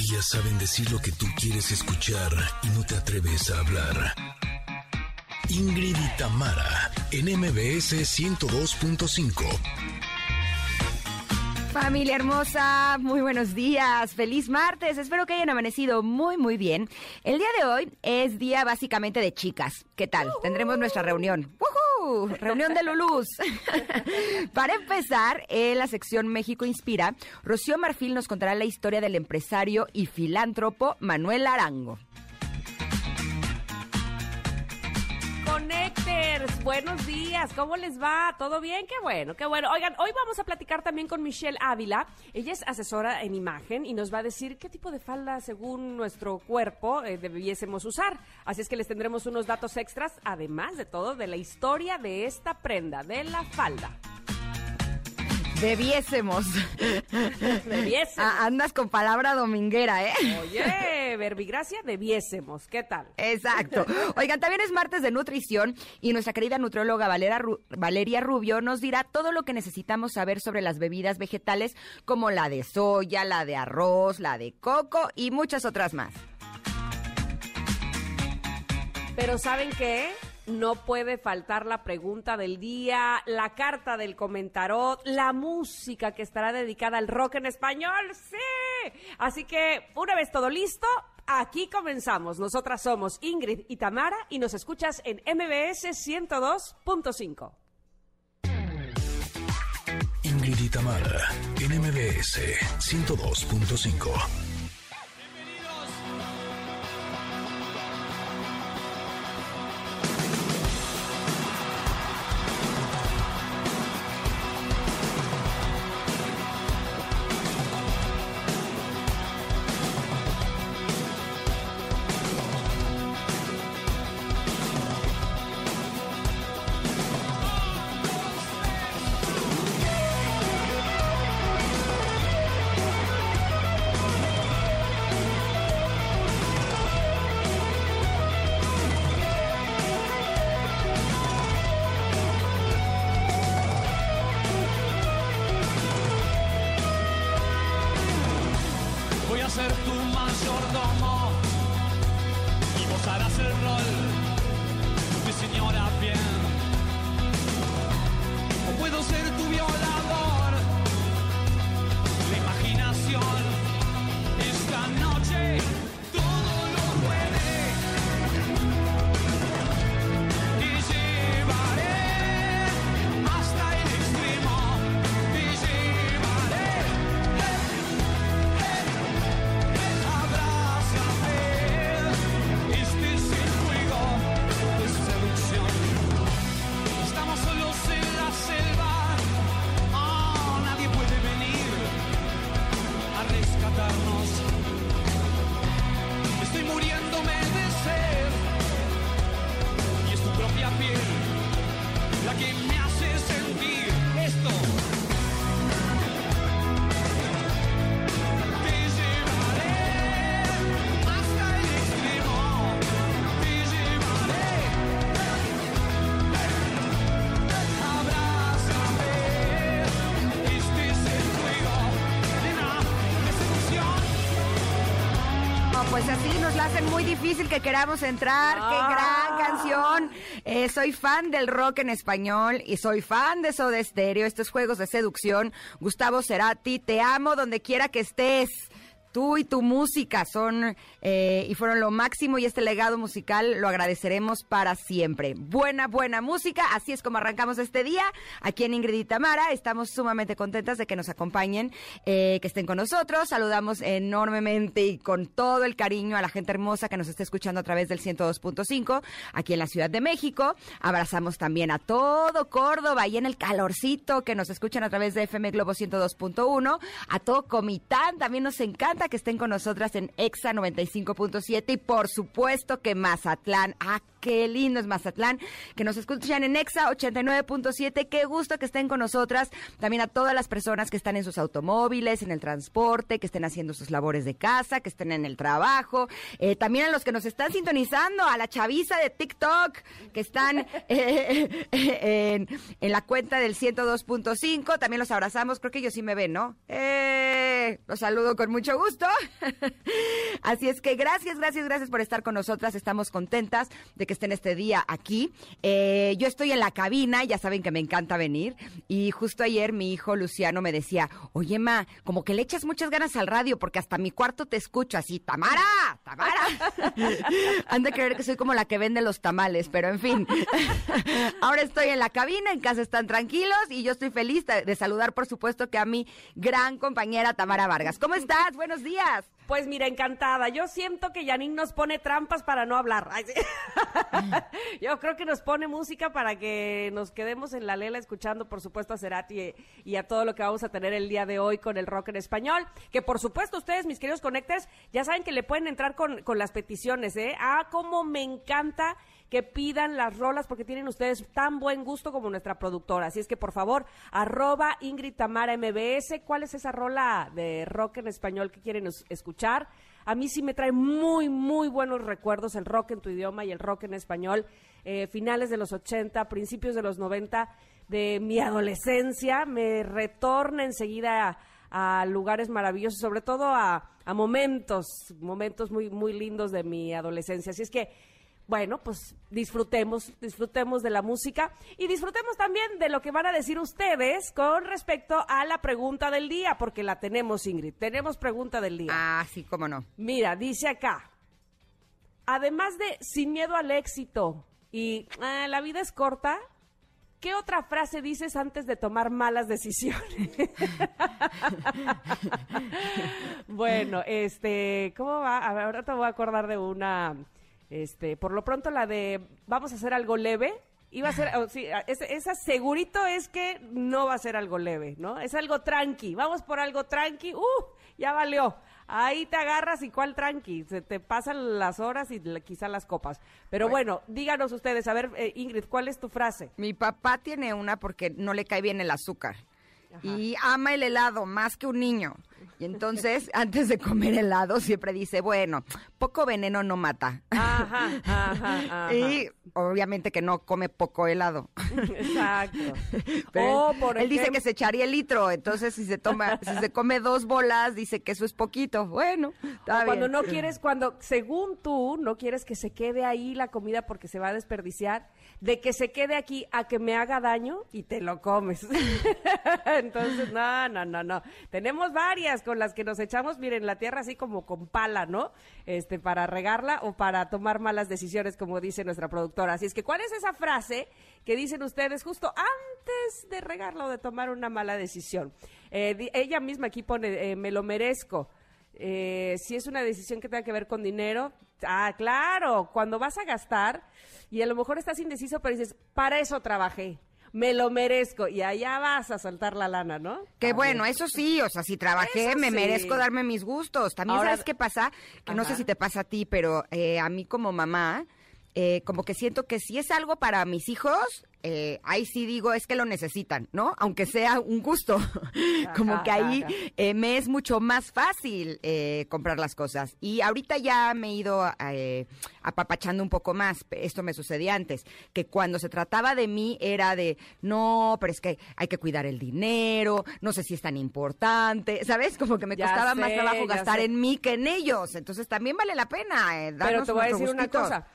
Ellas saben decir lo que tú quieres escuchar y no te atreves a hablar. Ingrid y Tamara, en MBS 102.5. Familia hermosa, muy buenos días, feliz martes, espero que hayan amanecido muy muy bien. El día de hoy es día básicamente de chicas. ¿Qué tal? Tendremos nuestra reunión. Reunión de Lulús. Para empezar, en la sección México Inspira, Rocío Marfil nos contará la historia del empresario y filántropo Manuel Arango. Connectors, buenos días, ¿cómo les va? ¿Todo bien? Qué bueno, qué bueno. Oigan, hoy vamos a platicar también con Michelle Ávila. Ella es asesora en imagen y nos va a decir qué tipo de falda, según nuestro cuerpo, eh, debiésemos usar. Así es que les tendremos unos datos extras, además de todo, de la historia de esta prenda, de la falda. Debiésemos. Debiésemos. Ah, andas con palabra dominguera, ¿eh? Oye, verbigracia, debiésemos. ¿Qué tal? Exacto. Oigan, también es martes de nutrición y nuestra querida nutrióloga Valera Ru- Valeria Rubio nos dirá todo lo que necesitamos saber sobre las bebidas vegetales como la de soya, la de arroz, la de coco y muchas otras más. Pero ¿saben qué? No puede faltar la pregunta del día, la carta del comentarot, la música que estará dedicada al rock en español. ¡Sí! Así que, una vez todo listo, aquí comenzamos. Nosotras somos Ingrid y Tamara y nos escuchas en MBS 102.5. Ingrid y Tamara, en MBS 102.5. difícil que queramos entrar. ¡Qué Ah. gran canción! Eh, soy fan del rock en español y soy fan de Soda Stereo, estos juegos de seducción. Gustavo Cerati, te amo donde quiera que estés. Tú y tu música son eh, y fueron lo máximo y este legado musical lo agradeceremos para siempre. Buena, buena música, así es como arrancamos este día aquí en Ingrid y Tamara. Estamos sumamente contentas de que nos acompañen, eh, que estén con nosotros. Saludamos enormemente y con todo el cariño a la gente hermosa que nos está escuchando a través del 102.5 aquí en la Ciudad de México. Abrazamos también a todo Córdoba y en el calorcito que nos escuchan a través de FM Globo 102.1. A todo Comitán también nos encanta que estén con nosotras en EXA 95.7 y por supuesto que Mazatlán. Ah, qué lindo es Mazatlán. Que nos escuchan en EXA 89.7. Qué gusto que estén con nosotras. También a todas las personas que están en sus automóviles, en el transporte, que estén haciendo sus labores de casa, que estén en el trabajo. Eh, también a los que nos están sintonizando, a la chaviza de TikTok, que están eh, en, en la cuenta del 102.5. También los abrazamos. Creo que ellos sí me ven, ¿no? Eh, los saludo con mucho gusto. Así es que gracias, gracias, gracias por estar con nosotras. Estamos contentas de que estén este día aquí. Eh, yo estoy en la cabina, ya saben que me encanta venir. Y justo ayer mi hijo Luciano me decía, oye, Ma, como que le echas muchas ganas al radio porque hasta mi cuarto te escucho así, Tamara, Tamara. Han de creer que soy como la que vende los tamales, pero en fin. Ahora estoy en la cabina, en casa están tranquilos y yo estoy feliz de, de saludar, por supuesto, que a mi gran compañera Tamara Vargas. ¿Cómo estás? Buenos días. Pues mira, encantada. Yo siento que Janine nos pone trampas para no hablar. Yo creo que nos pone música para que nos quedemos en la lela escuchando, por supuesto, a Cerati y a todo lo que vamos a tener el día de hoy con el rock en español. Que por supuesto, ustedes, mis queridos conectores, ya saben que le pueden entrar con, con las peticiones, ¿eh? Ah, cómo me encanta que pidan las rolas porque tienen ustedes tan buen gusto como nuestra productora. Así es que por favor, arroba Ingrid Tamara MBS, ¿cuál es esa rola de rock en español que quieren es- escuchar? A mí sí me trae muy, muy buenos recuerdos el rock en tu idioma y el rock en español. eh, finales de los 80, principios de los 90, de mi adolescencia, me retorna enseguida a, a lugares maravillosos, sobre todo a, a momentos, momentos muy, muy lindos de mi adolescencia. Así es que bueno, pues disfrutemos, disfrutemos de la música y disfrutemos también de lo que van a decir ustedes con respecto a la pregunta del día, porque la tenemos, Ingrid. Tenemos pregunta del día. Ah, sí, cómo no. Mira, dice acá, además de sin miedo al éxito y "Ah, la vida es corta, ¿qué otra frase dices antes de tomar malas decisiones? bueno, este, ¿cómo va? A ver, ahora te voy a acordar de una, este, por lo pronto la de vamos a hacer algo leve. Iba a ser, oh, sí, esa segurito es que no va a ser algo leve, ¿no? Es algo tranqui. Vamos por algo tranqui. ¡Uh! Ya valió. Ahí te agarras y cuál tranqui. Se te pasan las horas y la- quizá las copas. Pero bueno, díganos ustedes, a ver, eh, Ingrid, ¿cuál es tu frase? Mi papá tiene una porque no le cae bien el azúcar. Y ama el helado más que un niño. Y entonces, antes de comer helado, siempre dice, bueno, poco veneno no mata. Ajá, ajá, ajá. Y obviamente que no come poco helado. Exacto. Pero O, él, por él dice que se echaría el litro, entonces si se toma, si se come dos bolas, dice que eso es poquito. Bueno, está O cuando bien. no quieres, cuando según tú no quieres que se quede ahí la comida porque se va a desperdiciar, de que se quede aquí a que me haga daño y te lo comes. Entonces, no, no, no, no. Tenemos varias con las que nos echamos, miren, la tierra así como con pala, ¿no? Este, para regarla o para tomar malas decisiones, como dice nuestra productora. Así es que, ¿cuál es esa frase que dicen ustedes justo antes de regarla o de tomar una mala decisión? Eh, ella misma aquí pone, eh, me lo merezco. Eh, si es una decisión que tenga que ver con dinero, ah, claro, cuando vas a gastar y a lo mejor estás indeciso, pero dices, para eso trabajé, me lo merezco y allá vas a soltar la lana, ¿no? Que bueno, eso sí, o sea, si trabajé, Eso me sí. merezco darme mis gustos. También Ahora- sabes qué pasa, que no sé si te pasa a ti, pero eh, a mí como mamá, eh, como que siento que si es algo para mis hijos, eh, ahí sí digo es que lo necesitan, ¿no? Aunque sea un gusto. como que ahí eh, me es mucho más fácil eh, comprar las cosas. Y ahorita ya me he ido eh, apapachando un poco más. Esto me sucedía antes, que cuando se trataba de mí era de, no, pero es que hay que cuidar el dinero, no sé si es tan importante, ¿sabes? Como que me Ya costaba más trabajo gastar sé. en mí que en ellos. Entonces también vale la pena. eh, Pero darnos te voy a decir una cosa.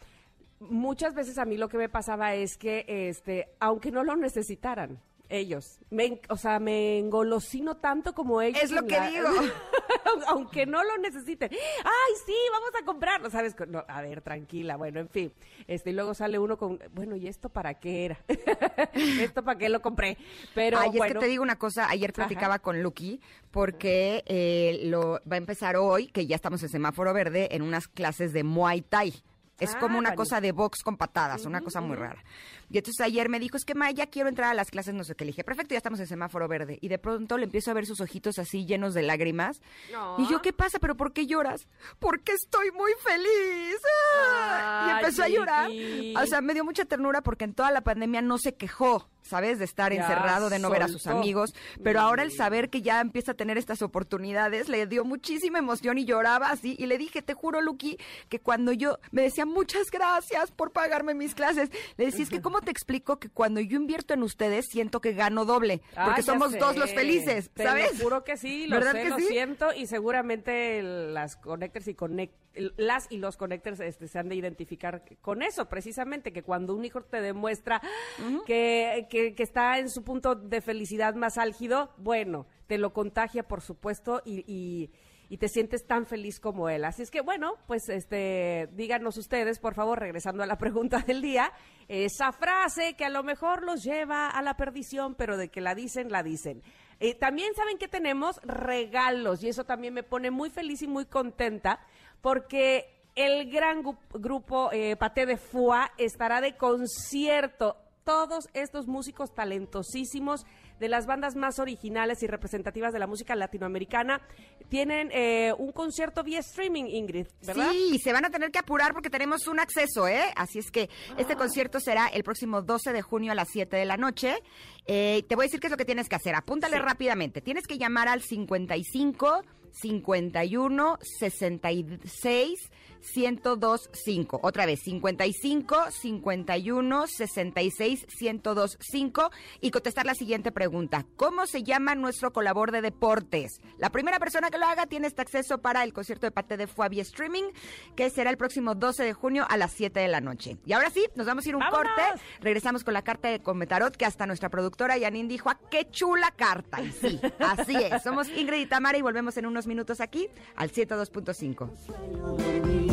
Muchas veces a mí lo que me pasaba es que, este, aunque no lo necesitaran ellos, me, o sea, me engolosino tanto como ellos. Es lo que digo. aunque no lo necesiten. Ay, sí, vamos a comprarlo, ¿sabes? No, a ver, tranquila, bueno, en fin. Este, y luego sale uno con, bueno, ¿y esto para qué era? ¿Esto para qué lo compré? Pero Ay, es que te digo una cosa, ayer platicaba con Lucky porque eh, lo va a empezar hoy, que ya estamos en semáforo verde, en unas clases de Muay Thai. Es Ah, como una vale. cosa de box con patadas, una cosa muy rara. Y entonces ayer me dijo, es que Ma, ya quiero entrar a las clases, no sé qué. Le dije, perfecto, ya estamos en semáforo verde. Y de pronto le empiezo a ver sus ojitos así llenos de lágrimas. No. Y yo, ¿qué pasa? ¿Pero por qué lloras? Porque estoy muy feliz. ¡Ah! y empezó a llorar. O sea, me dio mucha ternura porque en toda la pandemia no se quejó. ¿sabes? De estar Ya encerrado, de no ver a sus amigos. Pero ahora el saber que ya empieza a tener estas oportunidades le dio muchísima emoción y lloraba así. Y le dije, te juro, Lucky, que cuando yo me decía muchas gracias por pagarme mis clases, le decía, es que ¿cómo te explico que cuando yo invierto en ustedes siento que gano doble? Ah, Porque ya somos sé. dos los felices, Te ¿sabes? Lo juro que sí, lo ¿Verdad sé, que lo sí? siento y seguramente las connectors y connect, las y los connectors este, se han de identificar con eso, precisamente, que cuando un hijo te demuestra que, que- que está en su punto de felicidad más álgido, bueno, te lo contagia, por supuesto, y, y- y te sientes tan feliz como él. Así es que, bueno, pues este, díganos ustedes, por favor, regresando a la pregunta del día, esa frase que a lo mejor los lleva a la perdición, pero de que la dicen, la dicen. Eh, también saben que tenemos regalos y eso también me pone muy feliz y muy contenta porque el gran grupo eh, Paté de Fua estará de concierto. Todos estos músicos talentosísimos de las bandas más originales y representativas de la música latinoamericana tienen eh, un concierto vía streaming, Ingrid, ¿verdad? Sí, se van a tener que apurar porque tenemos un acceso, ¿eh? Así es que este concierto será el próximo 12 de junio a las 7 de la noche. Eh, te voy a decir qué es lo que tienes que hacer. Apúntale Sí. rápidamente. Tienes que llamar al 55 51 66 1025. Otra vez, 55 51 66 1025 y contestar la siguiente pregunta. ¿Cómo se llama nuestro colaborador de deportes? La primera persona que lo haga tiene este acceso para el concierto de Pate de Fua vía streaming, que será el próximo 12 de junio a las 7 de la noche. Y ahora sí, nos vamos a ir un ¡Vámonos! corte. Regresamos con la carta de Cometarot, que hasta nuestra productora Janine dijo, ¡ah, qué chula carta! Y sí, así es. Somos Ingrid y Tamara y volvemos en unos minutos aquí al 102.5.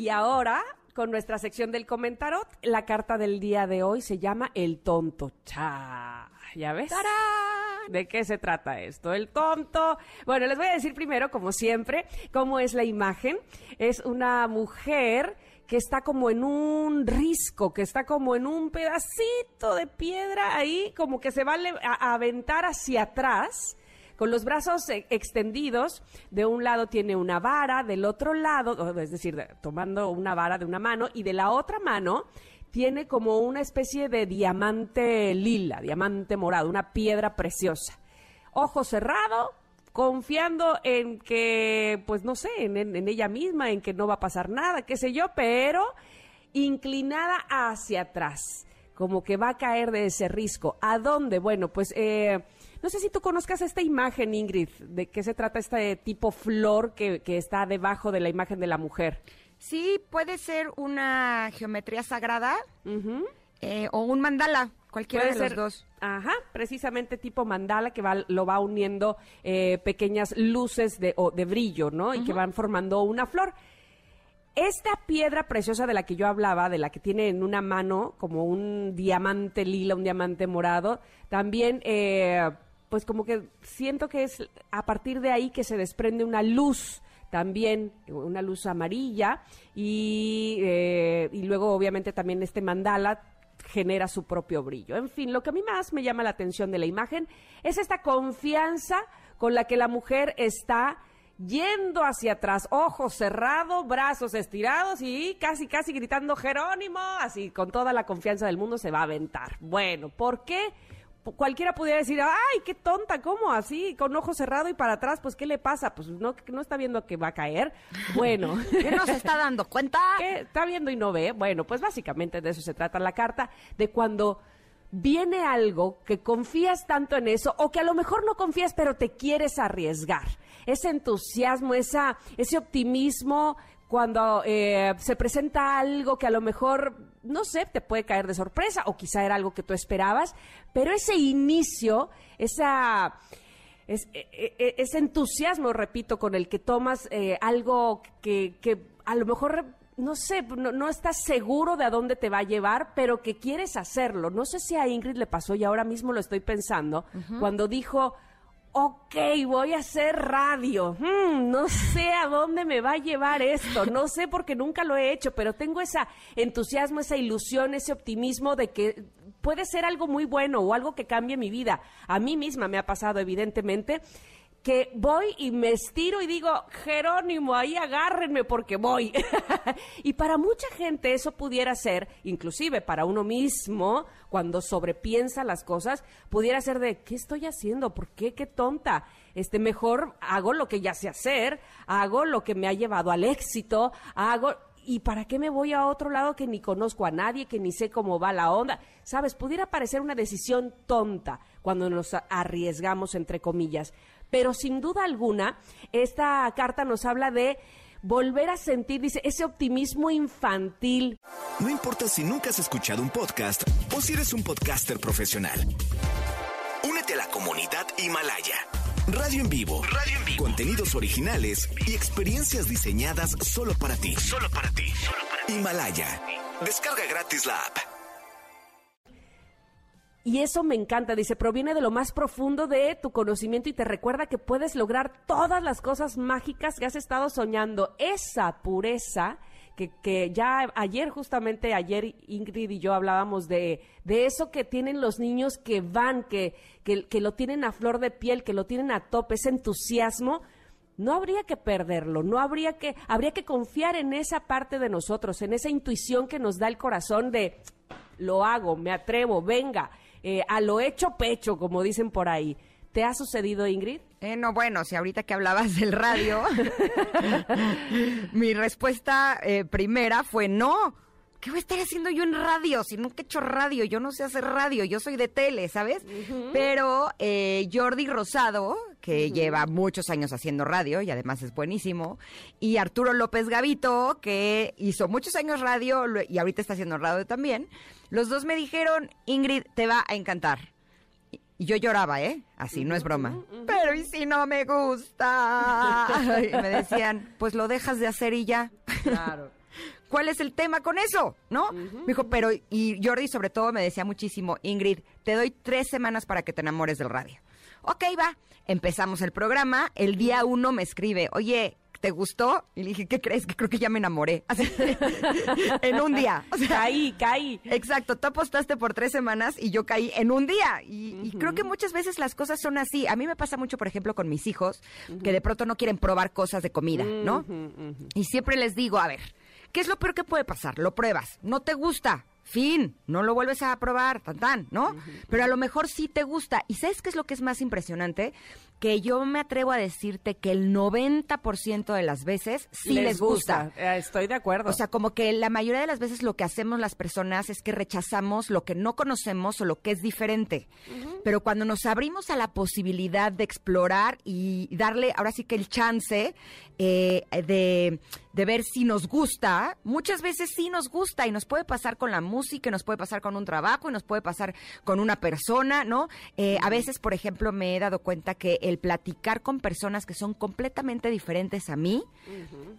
Y ahora con nuestra sección del comentarot. La carta del día de hoy se llama El tonto. Cha, ¿ya ves? ¿De qué se trata esto? El tonto. Bueno, les voy a decir primero, como siempre, cómo es la imagen. Es una mujer que está como en un risco, que está como en un pedacito de piedra ahí, como que se va a, a aventar hacia atrás con los brazos eh, extendidos, de un lado tiene una vara, del otro lado, es decir, de- tomando una vara de una mano, y de la otra mano tiene como una especie de diamante lila, diamante morado, una piedra preciosa. Ojo cerrado, confiando en que, pues no sé, en ella misma, en que no va a pasar nada, qué sé yo, pero inclinada hacia atrás, como que va a caer de ese risco. ¿A dónde? Bueno, pues eh, no sé si tú conozcas esta imagen, Ingrid, de qué se trata este tipo flor que, que está debajo de la imagen de la mujer. Sí, puede ser una geometría sagrada eh, o un mandala, cualquiera Puede de ser, los dos. Ajá, precisamente tipo mandala que va, lo va uniendo eh, pequeñas luces de, o de brillo, ¿no? Y que van formando una flor. Esta piedra preciosa de la que yo hablaba, de la que tiene en una mano como un diamante lila, un diamante morado, también, eh, pues como que siento que es a partir de ahí que se desprende una luz también una luz amarilla y, eh, y luego obviamente también este mandala genera su propio brillo. En fin, lo que a mí más me llama la atención de la imagen es esta confianza con la que la mujer está yendo hacia atrás, ojos cerrados, brazos estirados y casi, casi gritando Jerónimo, así con toda la confianza del mundo se va a aventar. Bueno, ¿por qué? Cualquiera pudiera decir, ay, qué tonta, ¿cómo así? Con ojo cerrado y para atrás, pues, ¿qué le pasa? Pues no, no está viendo que va a caer. Bueno. ¿Qué no se está dando cuenta? ¿Qué? ¿Está viendo y no ve? Bueno, pues básicamente de eso se trata la carta, de cuando viene algo que confías tanto en eso o que a lo mejor no confías pero te quieres arriesgar. Ese entusiasmo, esa, ese optimismo cuando eh, se presenta algo que a lo mejor, no sé, te puede caer de sorpresa o quizá era algo que tú esperabas, pero ese inicio, esa... es- e- e- ese entusiasmo, repito, con el que tomas eh, algo que, que a lo mejor, no sé, no, no estás seguro de a dónde te va a llevar, pero que quieres hacerlo. No sé si a Ingrid le pasó y ahora mismo lo estoy pensando, cuando dijo, ok, voy a hacer radio. Hmm, no sé a dónde me va a llevar esto, no sé porque nunca lo he hecho, pero tengo ese entusiasmo, esa ilusión, ese optimismo de que puede ser algo muy bueno o algo que cambie mi vida. A mí misma me ha pasado, evidentemente, que voy y me estiro y digo, Jerónimo, ahí agárrenme porque voy. y para mucha gente eso pudiera ser, inclusive para uno mismo, cuando sobrepiensa las cosas, pudiera ser de, ¿qué estoy haciendo? ¿Por qué? ¿Qué tonta? Este, mejor hago lo que ya sé hacer, hago lo que me ha llevado al éxito, hago... ¿Y para qué me voy a otro lado que ni conozco a nadie, que ni sé cómo va la onda? Sabes, pudiera parecer una decisión tonta cuando nos arriesgamos, entre comillas. Pero sin duda alguna, esta carta nos habla de volver a sentir, dice, ese optimismo infantil. No importa si nunca has escuchado un podcast o si eres un podcaster profesional. Únete a la comunidad Himalaya. Radio en vivo. Radio en vivo. Contenidos originales y experiencias diseñadas solo para ti. Solo para ti. Himalaya. Descarga gratis la app. Y eso me encanta, dice, proviene de lo más profundo de tu conocimiento y te recuerda que puedes lograr todas las cosas mágicas que has estado soñando. Esa pureza que, que ya ayer, justamente ayer Ingrid y yo hablábamos de, de eso que tienen los niños que van, que, que, que lo tienen a flor de piel, que lo tienen a tope, ese entusiasmo. No habría que perderlo, no habría que, habría que confiar en esa parte de nosotros, en esa intuición que nos da el corazón de lo hago, me atrevo, venga, eh, a lo hecho pecho, como dicen por ahí. ¿Te ha sucedido, Ingrid? Eh, no, bueno, si ahorita que hablabas del radio, mi respuesta eh, primera fue no. ¿Qué voy a estar haciendo yo en radio? Si nunca he hecho radio, yo no sé hacer radio, yo soy de tele, ¿sabes? Pero eh, Jordi Rosado, que lleva muchos años haciendo radio y además es buenísimo, y Arturo López Gavito, que hizo muchos años radio y ahorita está haciendo radio también, los dos me dijeron, Ingrid, te va a encantar. Y yo lloraba, ¿eh? Así, no es broma. Pero ¿y si no me gusta? Y me decían, pues lo dejas de hacer y ya. Claro. ¿Cuál es el tema con eso? ¿No? Me dijo, pero, y Jordi sobre todo me decía muchísimo, Ingrid, te doy tres semanas para que te enamores del radio. Ok, va. Empezamos el programa. El día uno me escribe, oye, ¿te gustó? Y le dije, ¿qué crees? Que creo que ya me enamoré. Así, en un día. O sea, Caí, caí. Exacto, tú apostaste por tres semanas y yo caí en un día. Y, y creo que muchas veces las cosas son así. A mí me pasa mucho, por ejemplo, con mis hijos, que de pronto no quieren probar cosas de comida, ¿no? Y siempre les digo, a ver, ¿qué es lo peor que puede pasar? Lo pruebas, no te gusta. Fin, no lo vuelves a probar, tan tan, ¿no? Pero a lo mejor sí te gusta. ¿Y sabes qué es lo que es más impresionante? Que yo me atrevo a decirte que el 90% de las veces sí les, gusta. Eh, Estoy de acuerdo. O sea, como que la mayoría de las veces lo que hacemos las personas es que rechazamos lo que no conocemos o lo que es diferente. Pero cuando nos abrimos a la posibilidad de explorar y darle ahora sí que el chance eh, de, de ver si nos gusta, muchas veces sí nos gusta y nos puede pasar con la música, y nos puede pasar con un trabajo y nos puede pasar con una persona, ¿no? Eh, a veces, por ejemplo, me he dado cuenta que el platicar con personas que son completamente diferentes a mí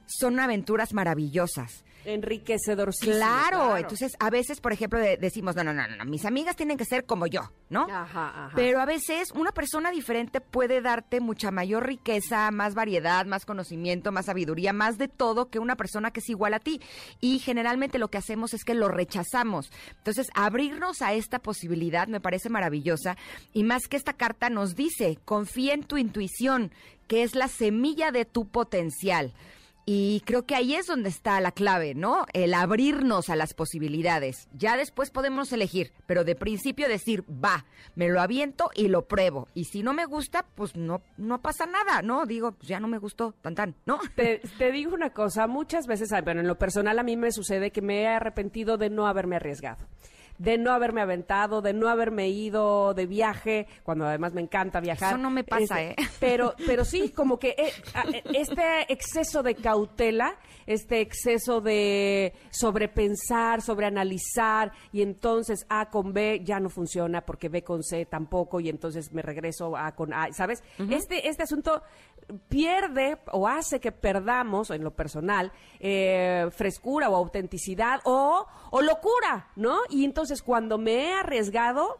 son aventuras maravillosas. Enriquecedor. Claro, entonces a veces, por ejemplo, de- decimos, no, no, no, no, no, mis amigas tienen que ser como yo, ¿no? Ajá, ajá. Pero a veces una persona diferente puede darte mucha mayor riqueza, más variedad, más conocimiento, más sabiduría, más de todo que una persona que es igual a ti. Y generalmente lo que hacemos es que lo rechazamos. Entonces, abrirnos a esta posibilidad me parece maravillosa. Y más que esta carta nos dice, confía en tu intuición, que es la semilla de tu potencial. Y creo que ahí es donde está la clave, ¿no? El abrirnos a las posibilidades. Ya después podemos elegir, pero de principio decir, va, me lo aviento y lo pruebo. Y si no me gusta, pues no, no pasa nada, ¿no? Digo, pues ya no me gustó, tan tan, ¿no? Te, te digo una cosa, muchas veces, bueno, en lo personal a mí me sucede que me he arrepentido de no haberme arriesgado de no haberme aventado, de no haberme ido de viaje, cuando además me encanta viajar. Eso no me pasa, Este, ¿eh? Pero, pero sí, como que eh, eh, este exceso de cautela, este exceso de sobrepensar, sobreanalizar, y entonces A con B ya no funciona porque B con C tampoco, y entonces me regreso A con A, ¿sabes? este, este asunto pierde o hace que perdamos, en lo personal, eh, frescura o autenticidad o, o locura, ¿no? Y entonces cuando me he arriesgado,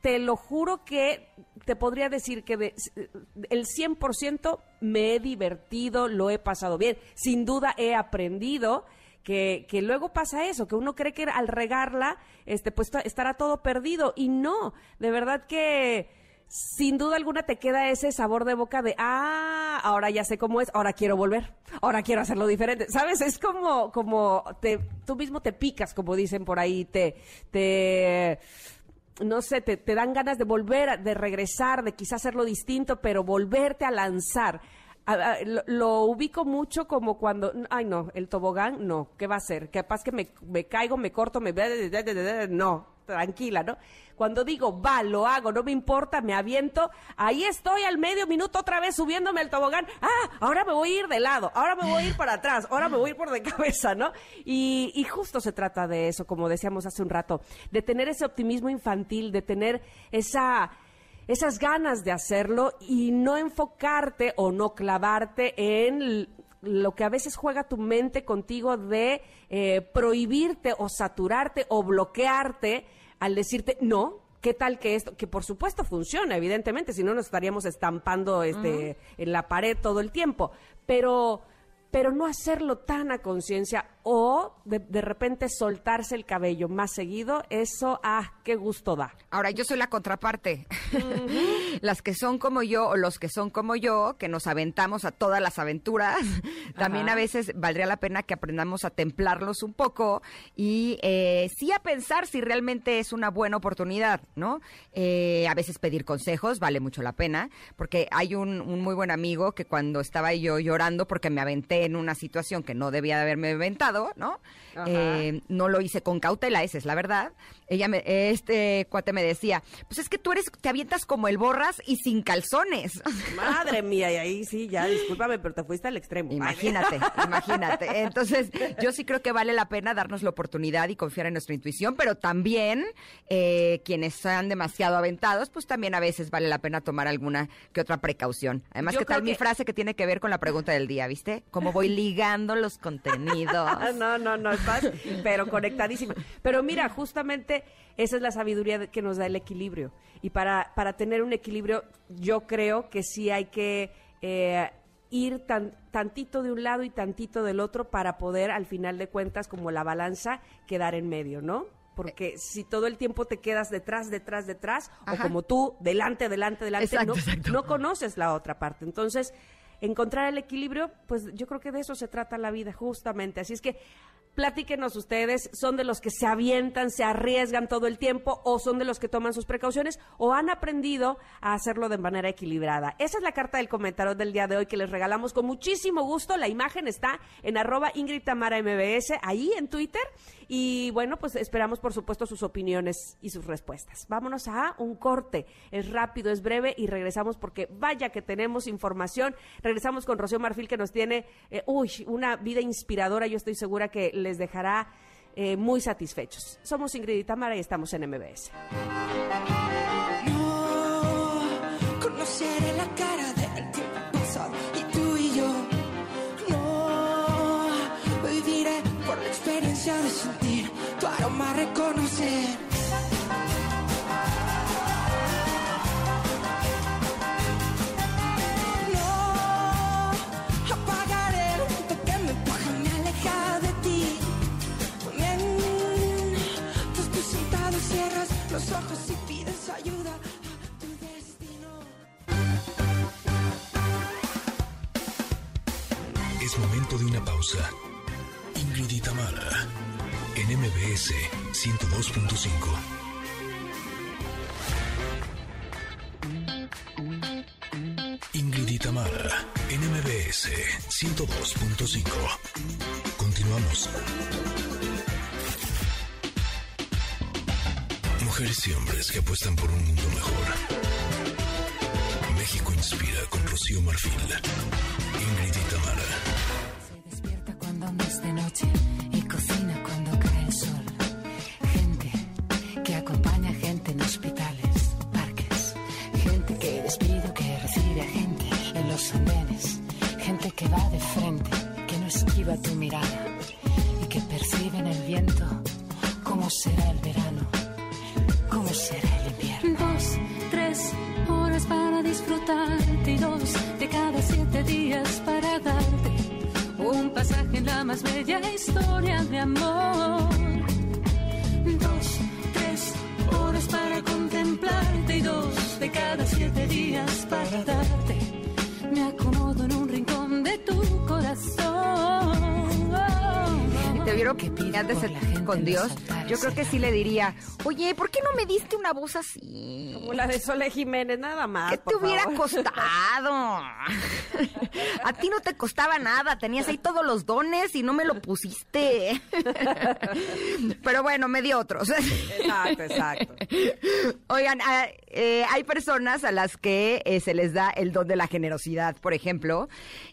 te lo juro que te podría decir que de- el 100% me he divertido, lo he pasado bien. Sin duda he aprendido que, que luego pasa eso, que uno cree que al regarla, este, pues ta- estará todo perdido. Y no, de verdad que sin duda alguna te queda ese sabor de boca de, ah, ahora ya sé cómo es, ahora quiero volver, ahora quiero hacerlo diferente. ¿Sabes? Es como, como te, tú mismo te picas, como dicen por ahí, te, te, no sé, te, te dan ganas de volver, de regresar, de quizás hacerlo distinto, pero volverte a lanzar. Lo, lo ubico mucho como cuando, ay no, el tobogán, no, ¿qué va a ser? Capaz que me, me caigo, me corto, me... No, tranquila, ¿no? Cuando digo, va, lo hago, no me importa, me aviento, ahí estoy al medio minuto otra vez subiéndome al tobogán, ah, ahora me voy a ir de lado, ahora me voy a ir para atrás, ahora me voy a ir por de cabeza, ¿no? Y, justo se trata de eso, como decíamos hace un rato, de tener ese optimismo infantil, de tener esa esas ganas de hacerlo y no enfocarte o no clavarte en lo que a veces juega tu mente contigo de eh, prohibirte o saturarte o bloquearte al decirte no. ¿Qué tal que esto? Que por supuesto funciona, evidentemente, si no nos estaríamos estampando este, en la pared todo el tiempo. Pero, pero no hacerlo tan a conciencia o de, de repente soltarse el cabello más seguido, eso, ah, qué gusto da. Ahora, yo soy la contraparte. las que son como yo o los que son como yo, que nos aventamos a todas las aventuras, también a veces valdría la pena que aprendamos a templarlos un poco y eh, sí a pensar si realmente es una buena oportunidad, ¿no? Eh, a veces pedir consejos vale mucho la pena, porque hay un, un muy buen amigo que cuando estaba yo llorando porque me aventé en una situación que no debía de haberme aventado, ¿no? Eh, no lo hice con cautela, esa es la verdad. Ella me, este cuate me decía, pues es que tú eres, te avientas como el borras y sin calzones. Madre mía, y ahí sí, ya, discúlpame, pero te fuiste al extremo. Imagínate, imagínate. Entonces, yo sí creo que vale la pena darnos la oportunidad y confiar en nuestra intuición, pero también eh, quienes sean demasiado aventados, pues también a veces vale la pena tomar alguna que otra precaución. Además, Yo ¿qué tal mi frase que tiene que ver con la pregunta del día, viste? Voy ligando los contenidos. No, no, no, estás, pero conectadísima. Pero mira, justamente esa es la sabiduría que nos da el equilibrio. Y para, para tener un equilibrio, yo creo que sí hay que eh, ir tan, tantito de un lado y tantito del otro para poder, al final de cuentas, como la balanza, quedar en medio, ¿no? Porque si todo el tiempo te quedas detrás, detrás, detrás, Ajá. o como tú, delante, delante, delante, Exacto, no, exacto. no conoces la otra parte. Entonces, encontrar el equilibrio, pues yo creo que de eso se trata la vida, justamente. Así es que platíquenos ustedes, ¿son de los que se avientan, se arriesgan todo el tiempo o son de los que toman sus precauciones o han aprendido a hacerlo de manera equilibrada? Esa es la carta del comentario del día de hoy que les regalamos con muchísimo gusto. La imagen está en arroba Ingrid Tamara MBS, ahí en Twitter. Y bueno, pues esperamos por supuesto sus opiniones y sus respuestas. Vámonos a un corte. Es rápido, es breve y regresamos porque vaya que tenemos información. Regresamos con Rocío Marfil que nos tiene, eh, una vida inspiradora. Yo estoy segura que les dejará eh, muy satisfechos. Somos Ingrid y Tamara y estamos en MBS. No conoceré la cara los ojos y pides ayuda a tu destino. Es momento de una pausa. Ingrid y Tamara, en MBS 102.5. Ingrid y Tamara, en MBS 102.5. Continuamos. Mujeres y hombres que apuestan por un mundo mejor. México inspira con Rocío Marfil. Ingrid y Tamara. Se despierta cuando no es de noche va de frente, que no esquiva tu mirada y que percibe en el viento cómo será el verano, cómo será el invierno. Dos, tres horas para disfrutarte y dos de cada siete días para darte un pasaje en la más bella historia de amor. Dos, tres horas para contemplarte y dos de cada siete días para darte. Te vieron Que la gente con Dios. Yo creo que sí le diría, oye, ¿por qué no me diste una voz así? Como la de Sole Jiménez, nada más. ¿Qué te hubiera favor. costado? A ti no te costaba nada, tenías ahí todos los dones y no me lo pusiste. Pero bueno, me dio otros. Exacto, exacto. Oigan, ah, eh, hay personas a las que eh, se les da el don de la generosidad, por ejemplo,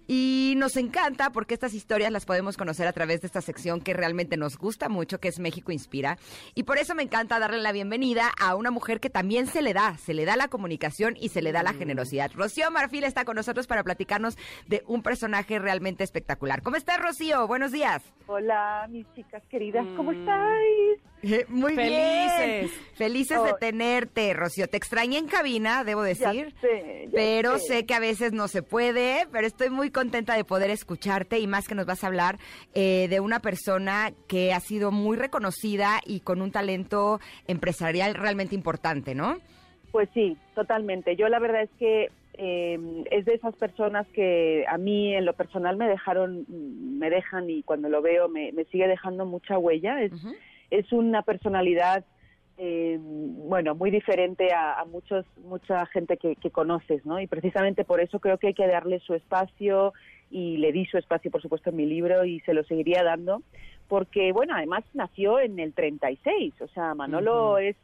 y nos encanta porque estas historias las podemos conocer a través de esta sección que realmente nos gusta mucho, que es México Inspira. Y por eso me encanta darle la bienvenida a una mujer que también se le da, se le da la comunicación y se le da la generosidad. Rocío Marfil está con nosotros para platicarnos de un personaje realmente espectacular. ¿Cómo estás, Rocío? Buenos días. Hola, mis chicas queridas, ¿cómo Mm. estáis? Eh, Muy Felices. bien. Felices de Oh. tenerte, Rocío. Te extrañé en cabina, debo Ya decir. sé, ya Pero sé. sé que a veces no se puede, pero estoy muy contenta de poder escucharte y más que nos vas a hablar eh, de una persona que ha sido muy reconocida y con un talento empresarial realmente importante, ¿no? Pues sí, totalmente. Yo la verdad es que eh, es de esas personas que a mí en lo personal me dejaron, me dejan y cuando lo veo me, me sigue dejando mucha huella. Es, es una personalidad, eh, bueno, muy diferente a, a muchos, mucha gente que, que conoces, ¿no? Y precisamente por eso creo que hay que darle su espacio y le di su espacio, por supuesto, en mi libro y se lo seguiría dando porque, bueno, además nació en el 36, o sea, Manolo es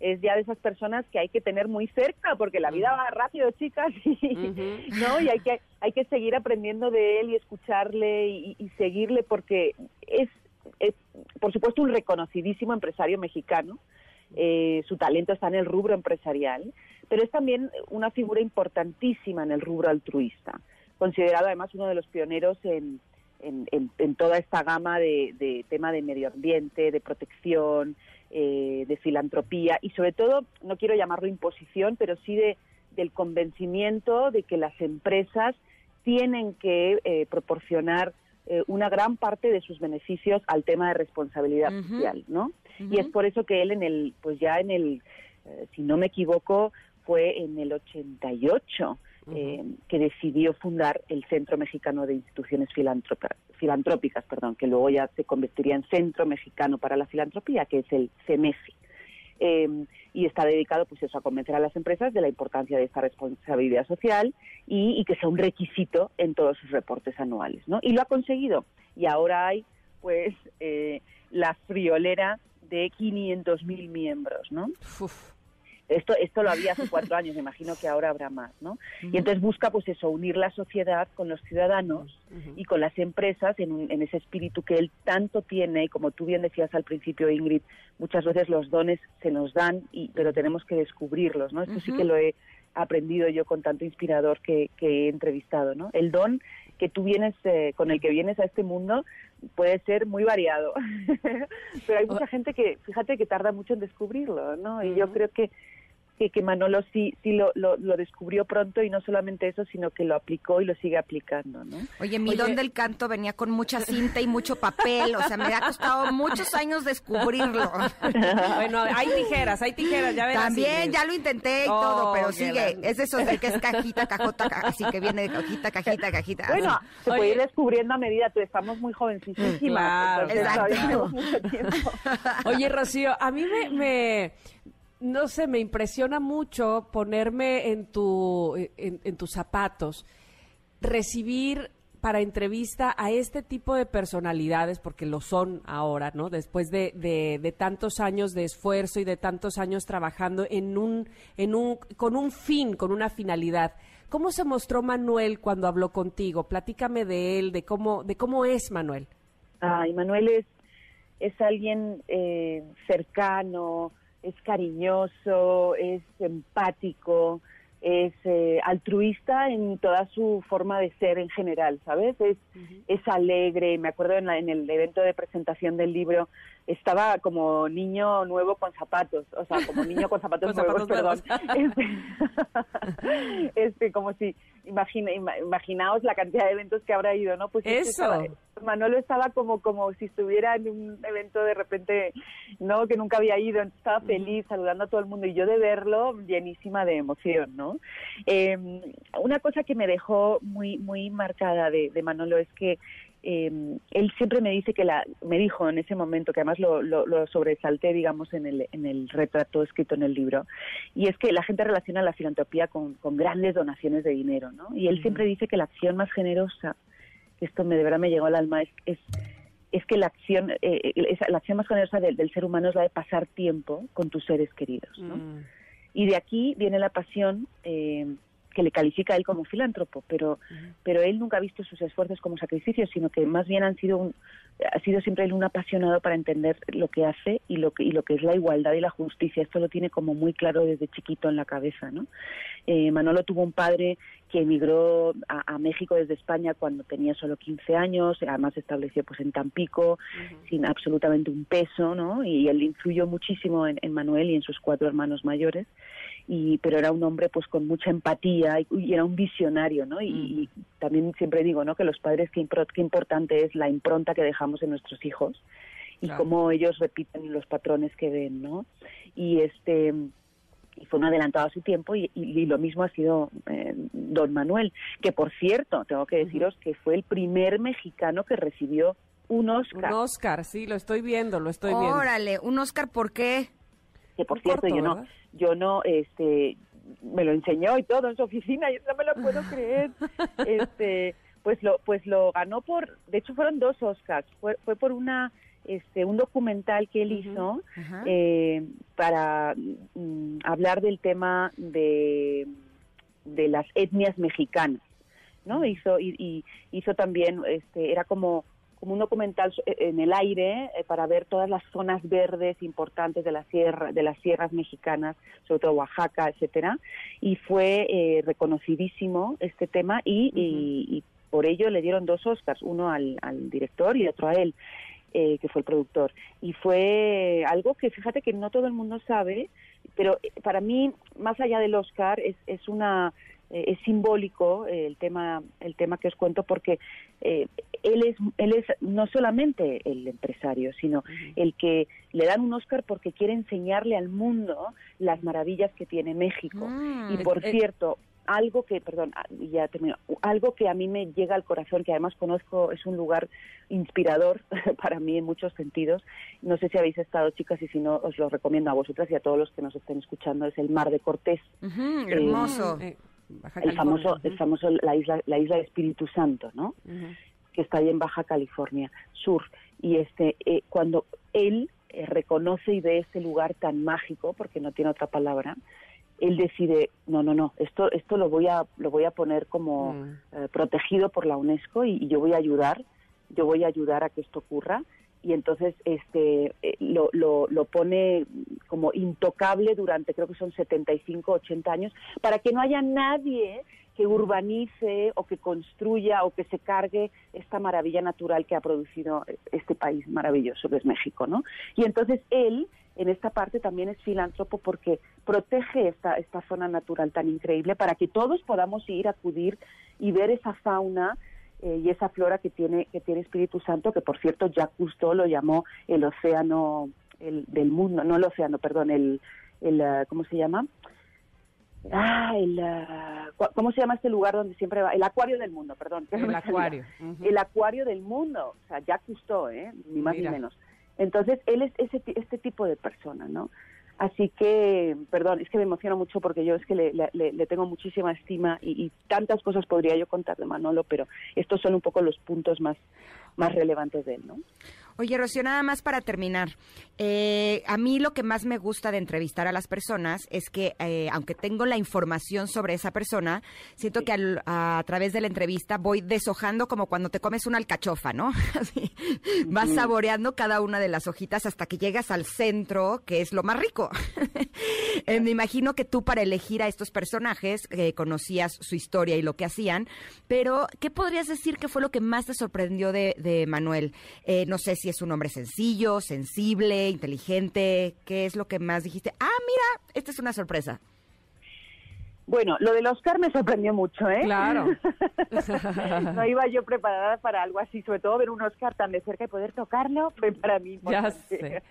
es ya de esas personas que hay que tener muy cerca porque la vida va rápido, chicas, y, ¿no? Y hay que hay que seguir aprendiendo de él y escucharle y, y seguirle porque es, es, por supuesto, un reconocidísimo empresario mexicano. Eh, su talento está en el rubro empresarial, pero es también una figura importantísima en el rubro altruista, considerado además uno de los pioneros en, en, toda esta gama de, de tema de medio ambiente, de protección, eh, de filantropía y sobre todo, no quiero llamarlo imposición, pero sí de, del convencimiento de que las empresas tienen que eh, proporcionar eh, una gran parte de sus beneficios al tema de responsabilidad social, ¿no? Y es por eso que él en el, pues ya en el, eh, si no me equivoco, fue en el 88 eh, que decidió fundar el Centro Mexicano de Instituciones Filantrópicas, perdón, que luego ya se convertiría en Centro Mexicano para la Filantropía, que es el CEMEFI. Eh, y está dedicado pues eso a convencer a las empresas de la importancia de esta responsabilidad social y, y que sea un requisito en todos sus reportes anuales ¿no? y lo ha conseguido y ahora hay pues eh, la friolera de 500.000 miembros ¿no? Esto, esto lo había hace cuatro años, me imagino que ahora habrá más, ¿no? Y entonces busca, pues eso, unir la sociedad con los ciudadanos y con las empresas en, en ese espíritu que él tanto tiene y como tú bien decías al principio, Ingrid, muchas veces los dones se nos dan, y, pero tenemos que descubrirlos, ¿no? Esto sí que lo he aprendido yo con tanto inspirador que, que he entrevistado, ¿no? El don que tú vienes, eh, con el que vienes a este mundo puede ser muy variado, pero hay mucha gente que, fíjate, que tarda mucho en descubrirlo, ¿no? Y yo creo que que, que Manolo sí, sí lo, lo, lo descubrió pronto y no solamente eso, sino que lo aplicó y lo sigue aplicando, ¿no? Oye, mi don del canto venía con mucha cinta y mucho papel, o sea, me ha costado muchos años descubrirlo. bueno, hay tijeras, hay tijeras, ya verás. También, ya lo intenté y Oh, todo, pero qué sigue. la- Es eso de que es cajita, cajota, ca- así que viene de cajita, cajita, cajita. Bueno, así. se Oye. puede ir descubriendo a medida, tú estamos muy jovencísimas, Claro, entonces exacto. mucho tiempo. Oye, Rocío, a mí me, me- no sé, me impresiona mucho ponerme en, tu, en, tus zapatos, recibir para entrevista a este tipo de personalidades, porque lo son ahora, ¿no? Después de, de- de tantos años de esfuerzo y de tantos años trabajando en un, en un, con un fin, con una finalidad. ¿Cómo se mostró Manuel cuando habló contigo? Platícame de él, de cómo, de cómo es Manuel. Ay, Manuel es, es alguien eh, cercano, es cariñoso, es empático, es eh, altruista en toda su forma de ser en general, ¿sabes? Es, es alegre. Me acuerdo en, la- en el evento de presentación del libro, estaba como niño nuevo con zapatos, o sea, como niño con zapatos Con nuevos, zapatos perdón. Este, este, como si, imagina, ima- imaginaos la cantidad de eventos que habrá ido, ¿no? Pues Eso. estaba- Manolo estaba como como si estuviera en un evento de repente, ¿no? Que nunca había ido, estaba feliz, saludando a todo el mundo y yo de verlo llenísima de emoción, ¿no? Eh, una cosa que me dejó muy muy marcada de, de Manolo es que eh, él siempre me dice que la, me dijo en ese momento, que además lo, lo, lo sobresalté, digamos, en el, en el retrato escrito en el libro, y es que la gente relaciona la filantropía con, con grandes donaciones de dinero, ¿no? Y él siempre dice que la acción más generosa, esto me, de verdad me llegó al alma, es, es, es que la acción, eh, es- la acción más generosa del, del ser humano es la de pasar tiempo con tus seres queridos, ¿no? Mm. Y de aquí viene la pasión eh, que le califica a él como filántropo, pero, pero él nunca ha visto sus esfuerzos como sacrificios, sino que más bien han sido un, ha sido siempre él un apasionado para entender lo que hace y lo que, y lo que es la igualdad y la justicia. Esto lo tiene como muy claro desde chiquito en la cabeza, ¿no? Eh, Manolo tuvo un padre que emigró a, a México desde España cuando tenía solo 15 años, además se estableció pues en Tampico, sin absolutamente un peso, ¿no? Y él influyó muchísimo en, en Manuel y en sus cuatro hermanos mayores. Y, pero era un hombre pues con mucha empatía y, y era un visionario, ¿no? Y, y también siempre digo, ¿no? Que los padres qué, qué importante es la impronta que dejamos en nuestros hijos y Claro. cómo ellos repiten los patrones que ven, ¿no? Y este y fue un adelantado a su tiempo y, y- y lo mismo ha sido eh, don Manuel, que por cierto, tengo que deciros que fue el primer mexicano que recibió un Oscar. Un Oscar, sí, lo estoy viendo, lo estoy viendo. Órale, un Oscar, ¿por qué? Que por cierto corto, yo no ¿verdad? yo no este me lo enseñó y todo en su oficina yo no me lo puedo creer. Este pues lo pues lo ganó por de hecho fueron dos Oscars. Fue, fue por una este un documental que él hizo eh, para mm, hablar del tema de de las etnias mexicanas no hizo y, y hizo también este era como como un documental so- en el aire eh, para ver todas las zonas verdes importantes de la sierra de las sierras mexicanas sobre todo Oaxaca etcétera. Y fue eh, reconocidísimo este tema y, y- y por ello le dieron dos Oscars uno al, al director y otro a él eh, que fue el productor. Y fue algo que fíjate que no todo el mundo sabe pero eh, para mí más allá del Oscar es, es una eh, es simbólico eh, el tema el tema que os cuento porque eh, él es él es no solamente el empresario sino el que le dan un Oscar porque quiere enseñarle al mundo las maravillas que tiene México Mm. y por cierto algo que perdón ah, ya termino algo que a mí me llega al corazón que además conozco es un lugar inspirador para mí en muchos sentidos no sé si habéis estado chicas y si no os lo recomiendo a vosotras y a todos los que nos estén escuchando es el Mar de Cortés hermoso. Eh, Baja el famoso, el famoso la isla, la isla de Espíritu Santo, ¿no? Que está ahí en Baja California Sur. Y este, eh, cuando él eh, reconoce y ve este lugar tan mágico, porque no tiene otra palabra, él decide, no, no, no, esto, esto lo voy a, lo voy a poner como Mm. eh, protegido por la UNESCO y, y yo voy a ayudar, yo voy a ayudar a que esto ocurra. Y entonces este eh, lo, lo, pone como intocable durante creo que son 75, 80 años, para que no haya nadie que urbanice o que construya o que se cargue esta maravilla natural que ha producido este país maravilloso que es México, ¿no? Y entonces él en esta parte también es filántropo porque protege esta, esta zona natural tan increíble para que todos podamos ir, acudir y ver esa fauna eh, y esa flora que tiene, que tiene Espíritu Santo, que por cierto Jacques Cousteau lo llamó el océano el, del mundo, no el océano, perdón, el, el ah, ¿cómo se llama? Ah, el, cu- ¿cómo se llama este lugar donde siempre va? El acuario del mundo, perdón. El acuario. El acuario del mundo, o sea, Jacques Cousteau, ¿eh? Ni más Mira. ni menos. Entonces, él es ese, este tipo de persona, ¿no? Así que, perdón, es que me emociono mucho porque yo es que le, le- le tengo muchísima estima y, y tantas cosas podría yo contar de Manolo, pero estos son un poco los puntos más, más relevantes de él, ¿no? Oye, Rocío, nada más para terminar. Eh, a mí lo que más me gusta de entrevistar a las personas es que, eh, aunque tengo la información sobre esa persona, siento que al- a, través de la entrevista voy deshojando como cuando te comes una alcachofa, ¿no? Así, vas saboreando cada una de las hojitas hasta que llegas al centro, que es lo más rico. Eh, me imagino que tú para elegir a estos personajes eh, conocías su historia y lo que hacían, pero ¿qué podrías decir que fue lo que más te sorprendió de, de Manuel? Eh, no sé si es un hombre sencillo, sensible, inteligente, ¿qué es lo que más dijiste? Ah, mira, esta es una sorpresa. Bueno, lo del Oscar me sorprendió mucho, ¿eh? Claro. no iba yo preparada para algo así, sobre todo ver un Oscar tan de cerca y poder tocarlo, fue para mí. Ya importante.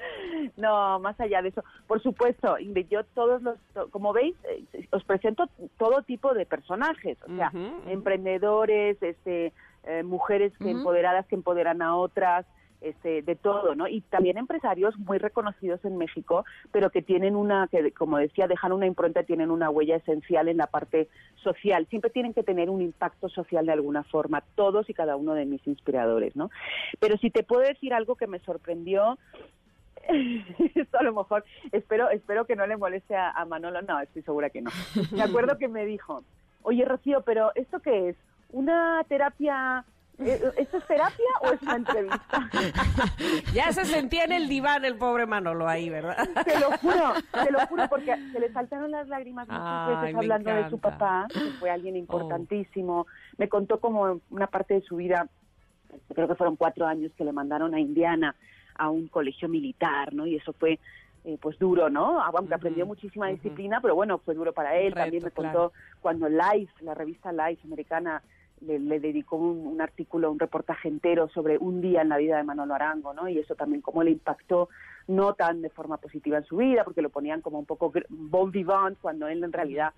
no, más allá de eso. Por supuesto, yo todos los, como veis, eh, os presento todo tipo de personajes, o sea, emprendedores, este, eh, mujeres que empoderadas que empoderan a otras, este, de todo, ¿no? Y también empresarios muy reconocidos en México, pero que tienen una, que como decía, dejan una impronta, tienen una huella esencial en la parte social. Siempre tienen que tener un impacto social de alguna forma, todos y cada uno de mis inspiradores, ¿no? Pero si te puedo decir algo que me sorprendió, esto a lo mejor, espero, espero que no le moleste a, a Manolo, no, estoy segura que no. Me acuerdo que me dijo, oye Rocío, pero ¿esto qué es? ¿Una terapia? ¿Esto es terapia o es una entrevista? Ya se sentía en el diván el pobre Manolo ahí, ¿verdad? Te lo juro, te lo juro, porque se le saltaron las lágrimas muchas veces hablando de su papá, que fue alguien importantísimo. Me contó como una parte de su vida, creo que fueron cuatro años que le mandaron a Indiana a un colegio militar, ¿no? Y eso fue eh, pues duro, ¿no? Aunque aprendió muchísima disciplina, pero bueno, fue duro para él. Reto, También me contó claro. cuando Life, la revista Life americana, le, le dedicó un, un artículo, un reportaje entero sobre un día en la vida de Manolo Arango, ¿no? Y eso también cómo le impactó, no tan de forma positiva en su vida, porque lo ponían como un poco bon vivant, cuando él en realidad,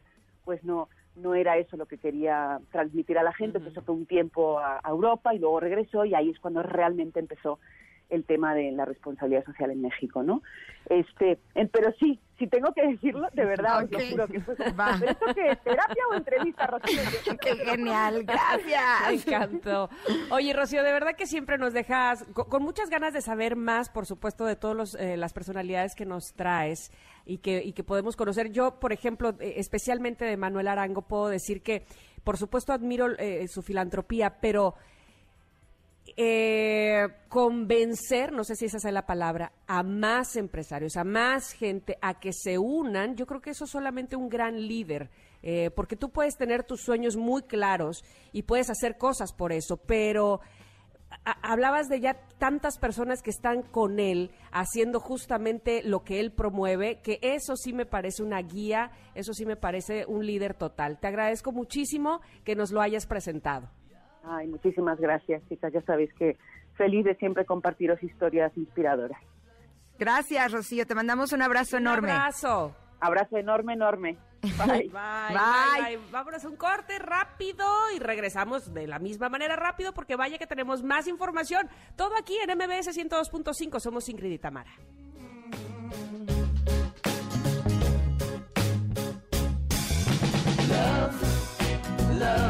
pues no no era eso lo que quería transmitir a la gente, entonces se fue un tiempo a, a Europa y luego regresó y ahí es cuando realmente empezó el tema de la responsabilidad social en México, ¿no? Este, en- pero sí, si tengo que decirlo, de verdad, os lo juro que fue Va. ¿pero ¿Esto qué es? ¿Terapia o entrevista, Rocío? ¡Qué genial! Me ¡Gracias! encantó. Oye, Rocío, de verdad que siempre nos dejas con, con muchas ganas de saber más, por supuesto, de todas las personalidades que nos traes y que, y que podemos conocer. Yo, por ejemplo, eh, especialmente de Manuel Arango, puedo decir que, por supuesto, admiro eh, su filantropía, pero eh, convencer, no sé si esa es la palabra, a más empresarios, a más gente a que se unan, yo creo que eso es solamente un gran líder, eh, porque tú puedes tener tus sueños muy claros y puedes hacer cosas por eso, pero hablabas de ya tantas personas que están con él haciendo justamente lo que él promueve, que eso sí me parece una guía, eso sí me parece un líder total. Te agradezco muchísimo que nos lo hayas presentado. Ay, muchísimas gracias, chicas. Ya sabéis que feliz de siempre compartiros historias inspiradoras. Gracias, Rocío. Te mandamos un abrazo enorme. Un abrazo. Abrazo enorme, enorme. Bye. Bye, Bye. bye, bye. Vámonos a un corte rápido y regresamos de la misma manera rápido porque vaya que tenemos más información. Todo aquí en MBS 102.5. Somos Ingrid y Tamara. Es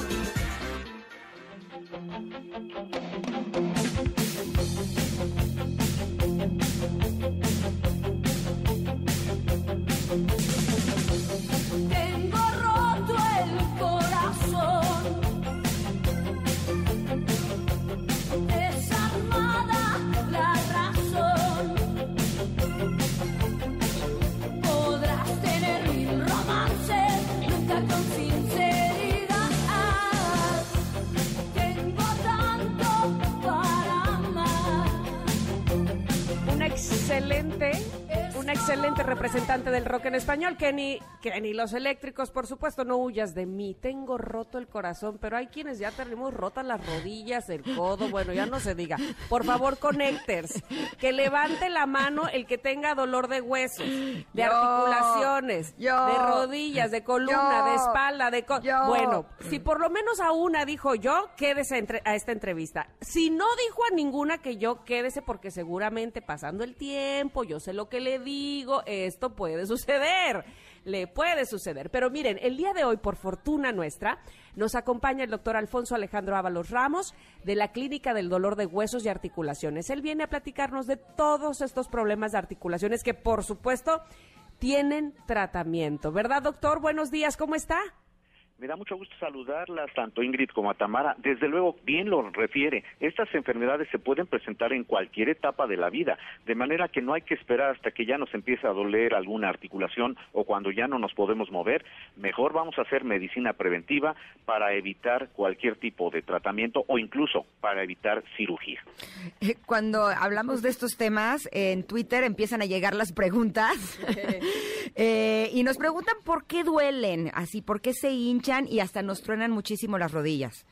En español, Kenny, Kenny Los Eléctricos, por supuesto, no huyas de mí. Tengo roto el corazón, pero hay quienes ya tenemos rotas las rodillas, el codo, bueno, ya no se diga. Por favor, connectors, que levante la mano el que tenga dolor de huesos, de Yo. articulaciones, Yo. de rodillas, de columna, Yo. de espalda, de... Bueno, si por lo menos a una dijo yo, quédese entre- a esta entrevista. Si no dijo a ninguna que yo, quédese porque seguramente pasando el tiempo, yo sé lo que le digo, esto puede suceder. Le puede suceder. Pero miren, el día de hoy, por fortuna nuestra, nos acompaña el doctor Alfonso Alejandro Ábalos Ramos de la Clínica del Dolor de Huesos y Articulaciones. Él viene a platicarnos de todos estos problemas de articulaciones que, por supuesto, tienen tratamiento. ¿Verdad, doctor? Buenos días, ¿cómo está? Me da mucho gusto saludarlas, tanto Ingrid como a Tamara. Desde luego, bien lo refiere, estas enfermedades se pueden presentar en cualquier etapa de la vida, de manera que no hay que esperar hasta que ya nos empiece a doler alguna articulación o cuando ya no nos podemos mover. Mejor vamos a hacer medicina preventiva para evitar cualquier tipo de tratamiento o incluso para evitar cirugía. Eh, Cuando hablamos de estos temas, en Twitter empiezan a llegar las preguntas Eh, y nos preguntan por qué duelen, así, por qué se hinchan y hasta nos truenan muchísimo las rodillas.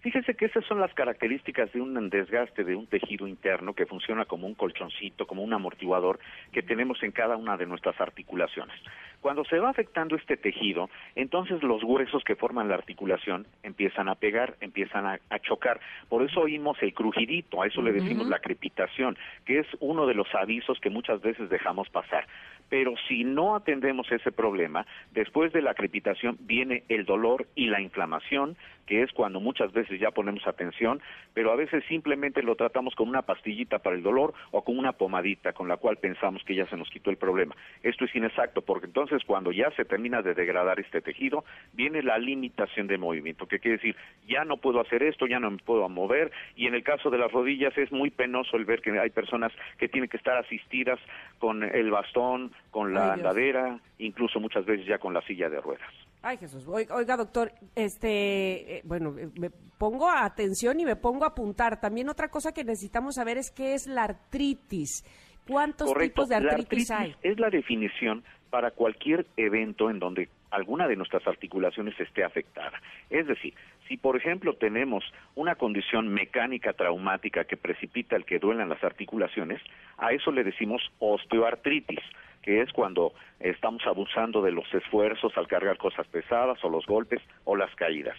Fíjese que esas son las características de un desgaste de un tejido interno que funciona como un colchoncito, como un amortiguador que tenemos en cada una de nuestras articulaciones. Cuando se va afectando este tejido, entonces los huesos que forman la articulación empiezan a pegar, empiezan a, a chocar. Por eso oímos el crujidito, a eso le decimos la crepitación, que es uno de los avisos que muchas veces dejamos pasar. Pero si no atendemos ese problema, después de la crepitación viene el dolor y la inflamación, que es cuando muchas veces ya ponemos atención, pero a veces simplemente lo tratamos con una pastillita para el dolor o con una pomadita con la cual pensamos que ya se nos quitó el problema. Esto es inexacto porque entonces cuando ya se termina de degradar este tejido, viene la limitación de movimiento, que quiere decir, ya no puedo hacer esto, ya no me puedo mover y en el caso de las rodillas es muy penoso el ver que hay personas que tienen que estar asistidas con el bastón, con la Ay, andadera, incluso muchas veces ya con la silla de ruedas. Ay, Jesús. Oiga, doctor, este, eh, bueno, eh, me pongo atención y me pongo a apuntar. También otra cosa que necesitamos saber es qué es la artritis. ¿Cuántos Correcto. tipos de La artritis, hay? es la definición para cualquier evento en donde alguna de nuestras articulaciones esté afectada. Es decir, si por ejemplo tenemos una condición mecánica traumática que precipita el que duelan las articulaciones, a eso le decimos osteoartritis que es cuando estamos abusando de los esfuerzos al cargar cosas pesadas o los golpes o las caídas.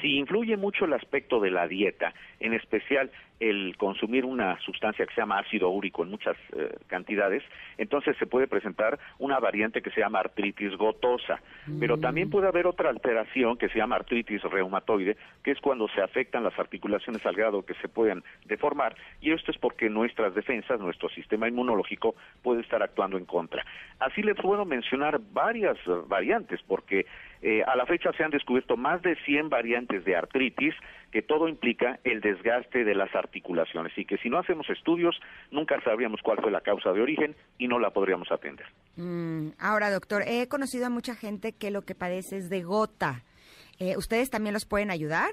Si influye mucho el aspecto de la dieta, en especial el consumir una sustancia que se llama ácido úrico en muchas eh, cantidades, entonces se puede presentar una variante que se llama artritis gotosa. Pero también puede haber otra alteración que se llama artritis reumatoide, que es cuando se afectan las articulaciones al grado que se pueden deformar, y esto es porque nuestras defensas, nuestro sistema inmunológico puede estar actuando en contra. Así les puedo mencionar varias eh, variantes, porque eh, a la fecha se han descubierto más de 100 variantes de artritis, que todo implica el desgaste de las articulaciones y que si no hacemos estudios nunca sabríamos cuál fue la causa de origen y no la podríamos atender. Mm, ahora, doctor, he conocido a mucha gente que lo que padece es de gota. Eh, ¿Ustedes también los pueden ayudar?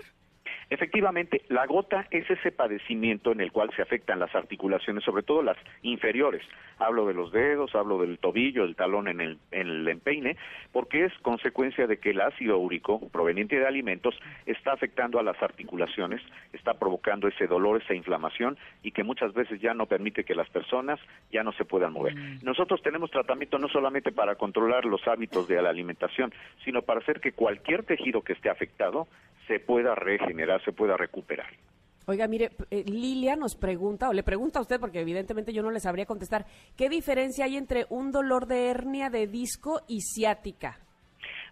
Efectivamente, la gota es ese padecimiento en el cual se afectan las articulaciones, sobre todo las inferiores. Hablo de los dedos, hablo del tobillo, el talón en el, en el empeine, porque es consecuencia de que el ácido úrico proveniente de alimentos está afectando a las articulaciones, está provocando ese dolor, esa inflamación y que muchas veces ya no permite que las personas ya no se puedan mover. Nosotros tenemos tratamiento no solamente para controlar los hábitos de la alimentación, sino para hacer que cualquier tejido que esté afectado se pueda regenerar, se pueda recuperar. Oiga, mire, eh, Lilia nos pregunta, o le pregunta a usted, porque evidentemente yo no le sabría contestar, ¿qué diferencia hay entre un dolor de hernia de disco y ciática?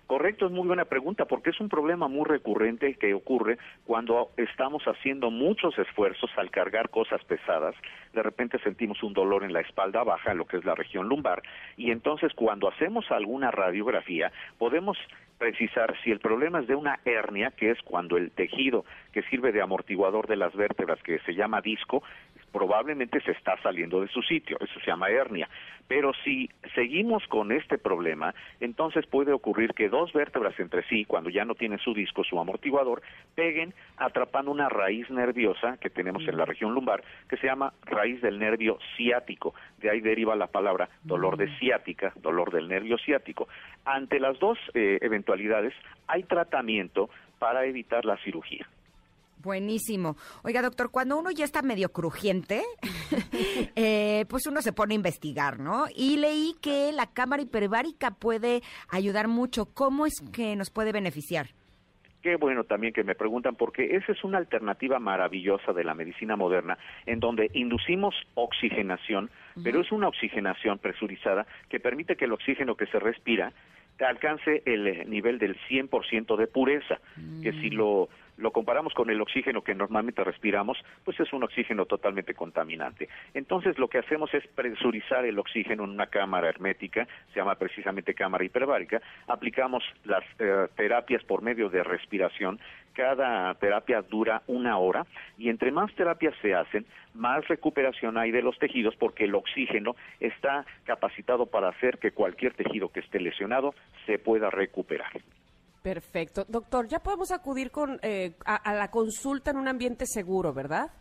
Correcto, es muy buena pregunta porque es un problema muy recurrente que ocurre cuando estamos haciendo muchos esfuerzos al cargar cosas pesadas. De repente sentimos un dolor en la espalda baja, lo que es la región lumbar, y entonces cuando hacemos alguna radiografía podemos precisar si el problema es de una hernia, que es cuando el tejido que sirve de amortiguador de las vértebras, que se llama disco, probablemente se está saliendo de su sitio, eso se llama hernia. Pero si seguimos con este problema, entonces puede ocurrir que dos vértebras entre sí, cuando ya no tienen su disco, su amortiguador, peguen atrapando una raíz nerviosa que tenemos en la región lumbar, que se llama raíz del nervio ciático. De ahí deriva la palabra dolor de ciática, dolor del nervio ciático. Ante las dos eh, eventualidades, hay tratamiento para evitar la cirugía. Buenísimo. Oiga, doctor, cuando uno ya está medio crujiente, eh, pues uno se pone a investigar, ¿no? Y leí que la cámara hiperbárica puede ayudar mucho. ¿Cómo es que nos puede beneficiar? Qué bueno también que me preguntan, porque esa es una alternativa maravillosa de la medicina moderna, en donde inducimos oxigenación, pero es una oxigenación presurizada que permite que el oxígeno que se respira alcance el nivel del 100% de pureza, que si lo, lo comparamos con el oxígeno que normalmente respiramos, pues es un oxígeno totalmente contaminante. Entonces lo que hacemos es presurizar el oxígeno en una cámara hermética, se llama precisamente cámara hiperbárica, aplicamos las eh, terapias por medio de respiración, cada terapia dura una hora y entre más terapias se hacen, más recuperación hay de los tejidos porque el oxígeno está capacitado para hacer que cualquier tejido que esté lesionado se pueda recuperar. Perfecto. Doctor, ya podemos acudir con, eh, a, a la consulta en un ambiente seguro, ¿verdad?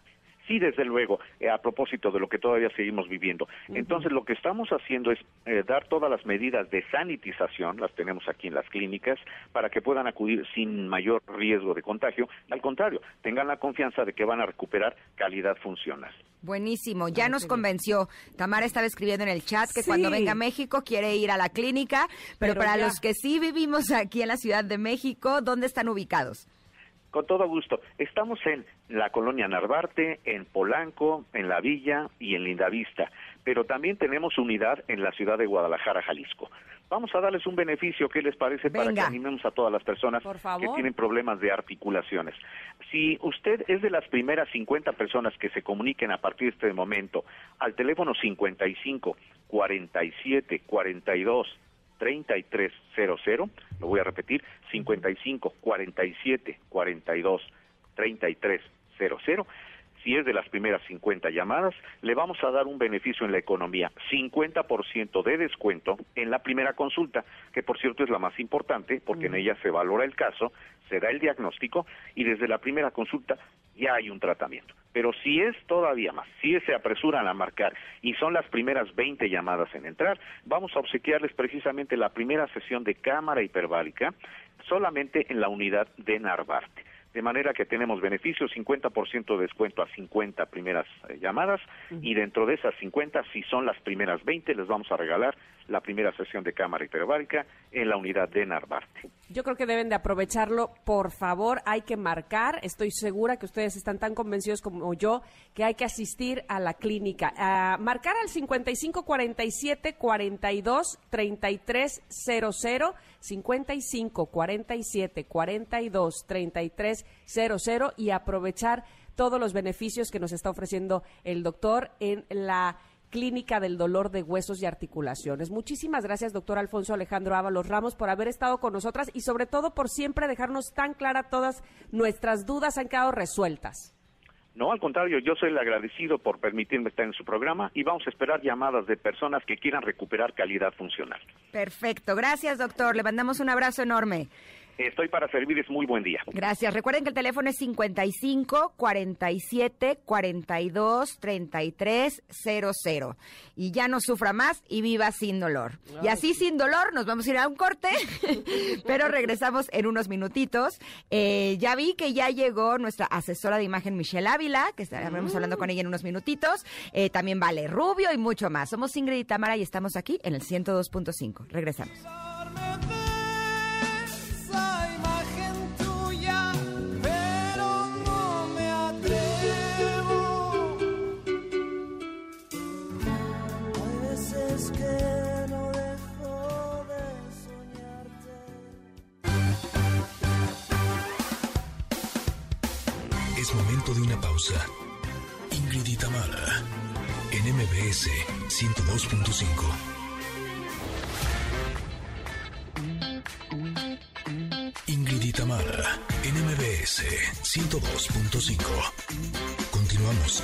Sí, desde luego, eh, a propósito de lo que todavía seguimos viviendo. Entonces, lo que estamos haciendo es eh, dar todas las medidas de sanitización, las tenemos aquí en las clínicas, para que puedan acudir sin mayor riesgo de contagio. Al contrario, tengan la confianza de que van a recuperar calidad funcional. Buenísimo, ya nos convenció. Tamara estaba escribiendo en el chat que cuando venga a México quiere ir a la clínica, pero, Pero para ya. los que sí vivimos aquí en la Ciudad de México, ¿dónde están ubicados? Con todo gusto. Estamos en la colonia Narvarte, en Polanco, en La Villa y en Lindavista, pero también tenemos unidad en la ciudad de Guadalajara, Jalisco. Vamos a darles un beneficio, ¿qué les parece? Para que animemos a todas las personas que tienen problemas de articulaciones. Si usted es de las primeras 50 personas que se comuniquen a partir de este momento al teléfono 55 47 42 3300, lo voy a repetir, 55 47 42 3300. Si es de las primeras 50 llamadas, le vamos a dar un beneficio en la economía, 50% de descuento en la primera consulta, que por cierto es la más importante, porque en ella se valora el caso, se da el diagnóstico y desde la primera consulta ya hay un tratamiento. Pero si es todavía más, si se apresuran a marcar y son las primeras 20 llamadas en entrar, vamos a obsequiarles precisamente la primera sesión de cámara hiperbárica solamente en la unidad de Narvarte. De manera que tenemos beneficios, 50% de descuento a 50 primeras eh, llamadas y dentro de esas 50, si son las primeras 20, les vamos a regalar la primera sesión de cámara hiperbárica en la unidad de Narvarte. Yo creo que deben de aprovecharlo, por favor, hay que marcar, estoy segura que ustedes están tan convencidos como yo que hay que asistir a la clínica. A marcar al 55 47 42 33 00, 55 47 42 33 00 y aprovechar todos los beneficios que nos está ofreciendo el doctor en la Clínica del Dolor de Huesos y Articulaciones. Muchísimas gracias, doctor Alfonso Alejandro Ábalos Ramos, por haber estado con nosotras y sobre todo por siempre dejarnos tan clara todas nuestras dudas han quedado resueltas. No, al contrario, yo soy el agradecido por permitirme estar en su programa y vamos a esperar llamadas de personas que quieran recuperar calidad funcional. Perfecto, gracias doctor, le mandamos un abrazo enorme. Estoy para servirles muy buen día. Gracias. Recuerden que el teléfono es 55 47 42 33 00. Y ya no sufra más y viva sin dolor. Y así sin dolor nos vamos a ir a un corte, pero regresamos en unos minutitos. Eh, ya vi que ya llegó nuestra asesora de imagen Michelle Ávila, que estaremos hablando con ella en unos minutitos. Eh, también Vale Rubio y mucho más. Somos Ingrid y Tamara y estamos aquí en el 102.5. Regresamos. De una pausa. Ingrid y en MBS 102.5. Ingrid y Tamara, en MBS 102.5. Continuamos.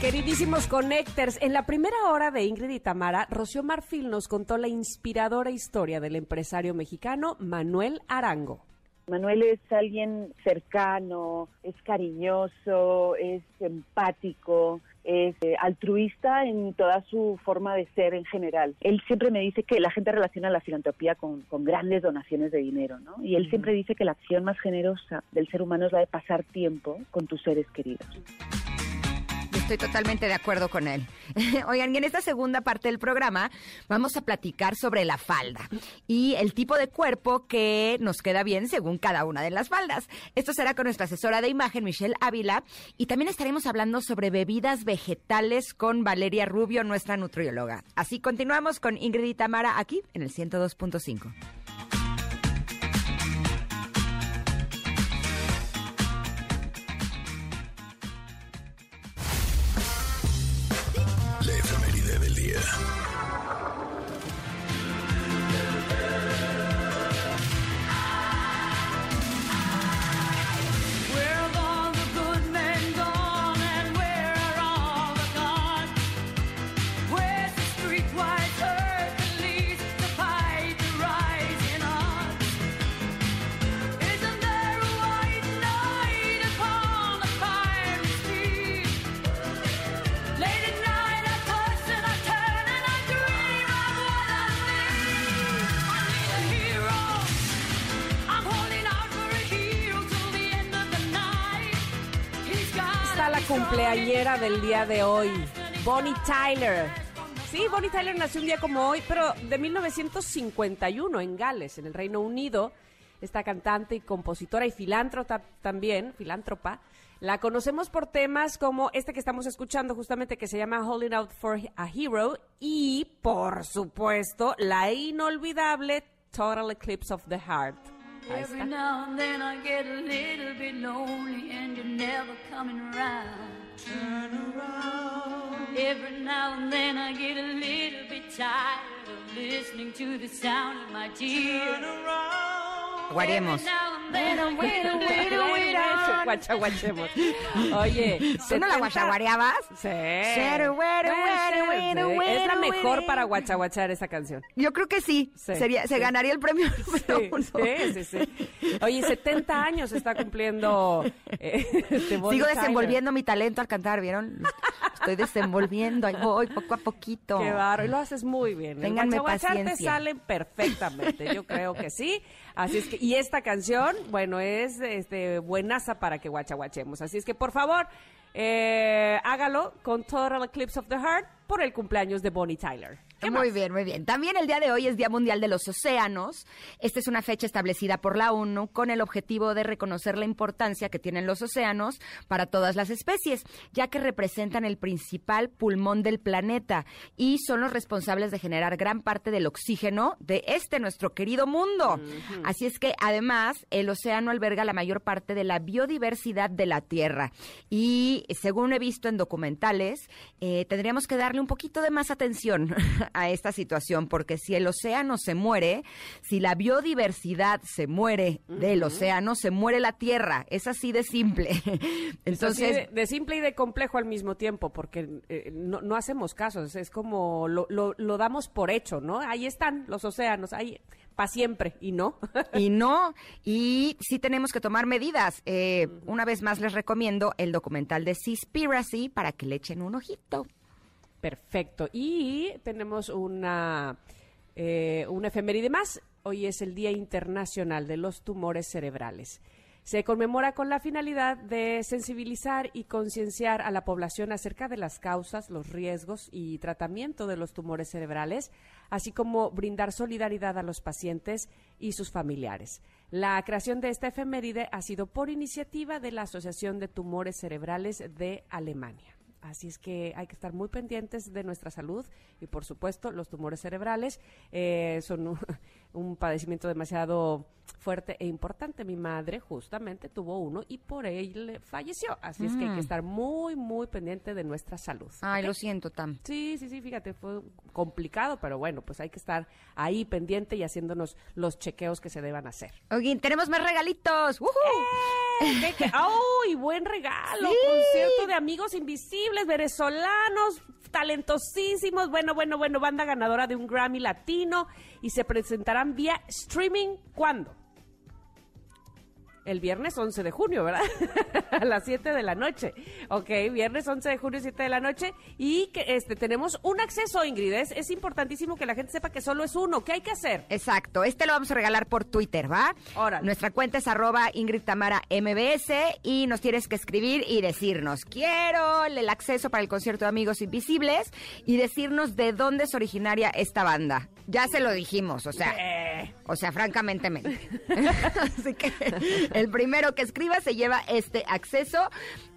Queridísimos Connectors, en la primera hora de Ingrid y Tamara, Rocío Marfil nos contó la inspiradora historia del empresario mexicano Manuel Arango. Manuel es alguien cercano, es cariñoso, es empático, es eh, altruista en toda su forma de ser en general. Él siempre me dice que la gente relaciona la filantropía con, con grandes donaciones de dinero, ¿no? Y él siempre dice que la acción más generosa del ser humano es la de pasar tiempo con tus seres queridos. Estoy totalmente de acuerdo con él. Oigan, y en esta segunda parte del programa vamos a platicar sobre la falda y el tipo de cuerpo que nos queda bien según cada una de las faldas. Esto será con nuestra asesora de imagen, Michelle Ávila, y también estaremos hablando sobre bebidas vegetales con Valeria Rubio, nuestra nutrióloga. Así continuamos con Ingrid y Tamara aquí en el 102.5. efeméride La cumpleañera del día de hoy, Bonnie Tyler. Sí, Bonnie Tyler nació un día como hoy, pero de 1951 en Gales, en el Reino Unido. Esta cantante y compositora y filántropa también, filántropa. La conocemos por temas como este que estamos escuchando justamente que se llama Holding Out for a Hero y, por supuesto, la inolvidable Total Eclipse of the Heart. Every now and then I get a little bit lonely and you're never coming around. Turn around. Every now and then I get a little bit tired. Of listening to the sound of my tears. Turn around. Guaremos. Guachaguachemos. Oye, ¿Tú no la 70 guachaguareabas? Sí. Es la mejor para guachaguachar esa canción. Yo creo que sí. Sí, Sería, Se ganaría el premio número Sí, uno. sí, sí, sí. Oye, 70 años está cumpliendo eh, este Sigo Tyler. desenvolviendo mi talento al cantar, ¿vieron? Estoy desenvolviendo, ahí voy poco a poquito. Qué barro, y lo haces muy bien. El Ténganme te paciencia. salen perfectamente, yo creo que sí. Así es que, y esta canción, bueno, es este, buenaza para que guachaguachemos. Así es que, por favor, eh, hágalo con Total Eclipse of the Heart por el cumpleaños de Bonnie Tyler. ¿Qué Muy bien, muy bien. También el día de hoy es Día Mundial de los Océanos. Esta es una fecha establecida por la ONU con el objetivo de reconocer la importancia que tienen los océanos para todas las especies, ya que representan el principal pulmón del planeta y son los responsables de generar gran parte del oxígeno de este nuestro querido mundo. Así es que además el océano alberga la mayor parte de la biodiversidad de la Tierra y según he visto en documentales, eh, tendríamos que darle un poquito de más atención a esta situación, porque si el océano se muere, si la biodiversidad se muere del océano, se muere la Tierra. Es así de simple. Entonces, de, de simple y de complejo al mismo tiempo, porque eh, no, no hacemos casos, es como lo, lo, lo damos por hecho, ¿no? Ahí están los océanos, ahí para siempre, y no. y no, y sí tenemos que tomar medidas. Eh, una vez más les recomiendo el documental de Seaspiracy para que le echen un ojito. Perfecto. Y tenemos una, eh, una efeméride más. Hoy es el Día Internacional de los Tumores Cerebrales. Se conmemora con la finalidad de sensibilizar y concienciar a la población acerca de las causas, los riesgos y tratamiento de los tumores cerebrales, así como brindar solidaridad a los pacientes y sus familiares. La creación de esta efeméride ha sido por iniciativa de la Asociación de Tumores Cerebrales de Alemania. Así es que hay que estar muy pendientes de nuestra salud y, por supuesto, los tumores cerebrales eh, son, un- padecimiento demasiado fuerte e importante. Mi madre justamente tuvo uno y por él falleció. Así es que hay Mm. que estar muy, muy pendiente de nuestra salud. Ay, lo siento, Tam. Sí, sí, sí, fíjate, fue complicado, pero bueno, pues hay que estar ahí pendiente y haciéndonos los chequeos que se deban hacer. Oye, tenemos más regalitos. ¡Woohoo! ¿Qué, qué? ¡Ay, buen regalo! Sí. Concierto de amigos invisibles, venezolanos, talentosísimos. Bueno, bueno, bueno, banda ganadora de un Grammy latino y se vía streaming. ¿Cuándo? El viernes 11 de junio, ¿verdad? a las 7 de la noche. Ok, viernes 11 de junio, 7 de la noche. Y que este tenemos un acceso, Ingrid. Es, es importantísimo que la gente sepa que solo es uno. ¿Qué hay que hacer? Exacto, este lo vamos a regalar por Twitter, ¿va? Órale. Nuestra cuenta es arroba Ingrid Tamara MBS y nos tienes que escribir y decirnos, quiero el acceso para el concierto de Amigos Invisibles y decirnos de dónde es originaria esta banda. Ya se lo dijimos, o sea, o sea, francamente. Así que el primero que escriba se lleva este acceso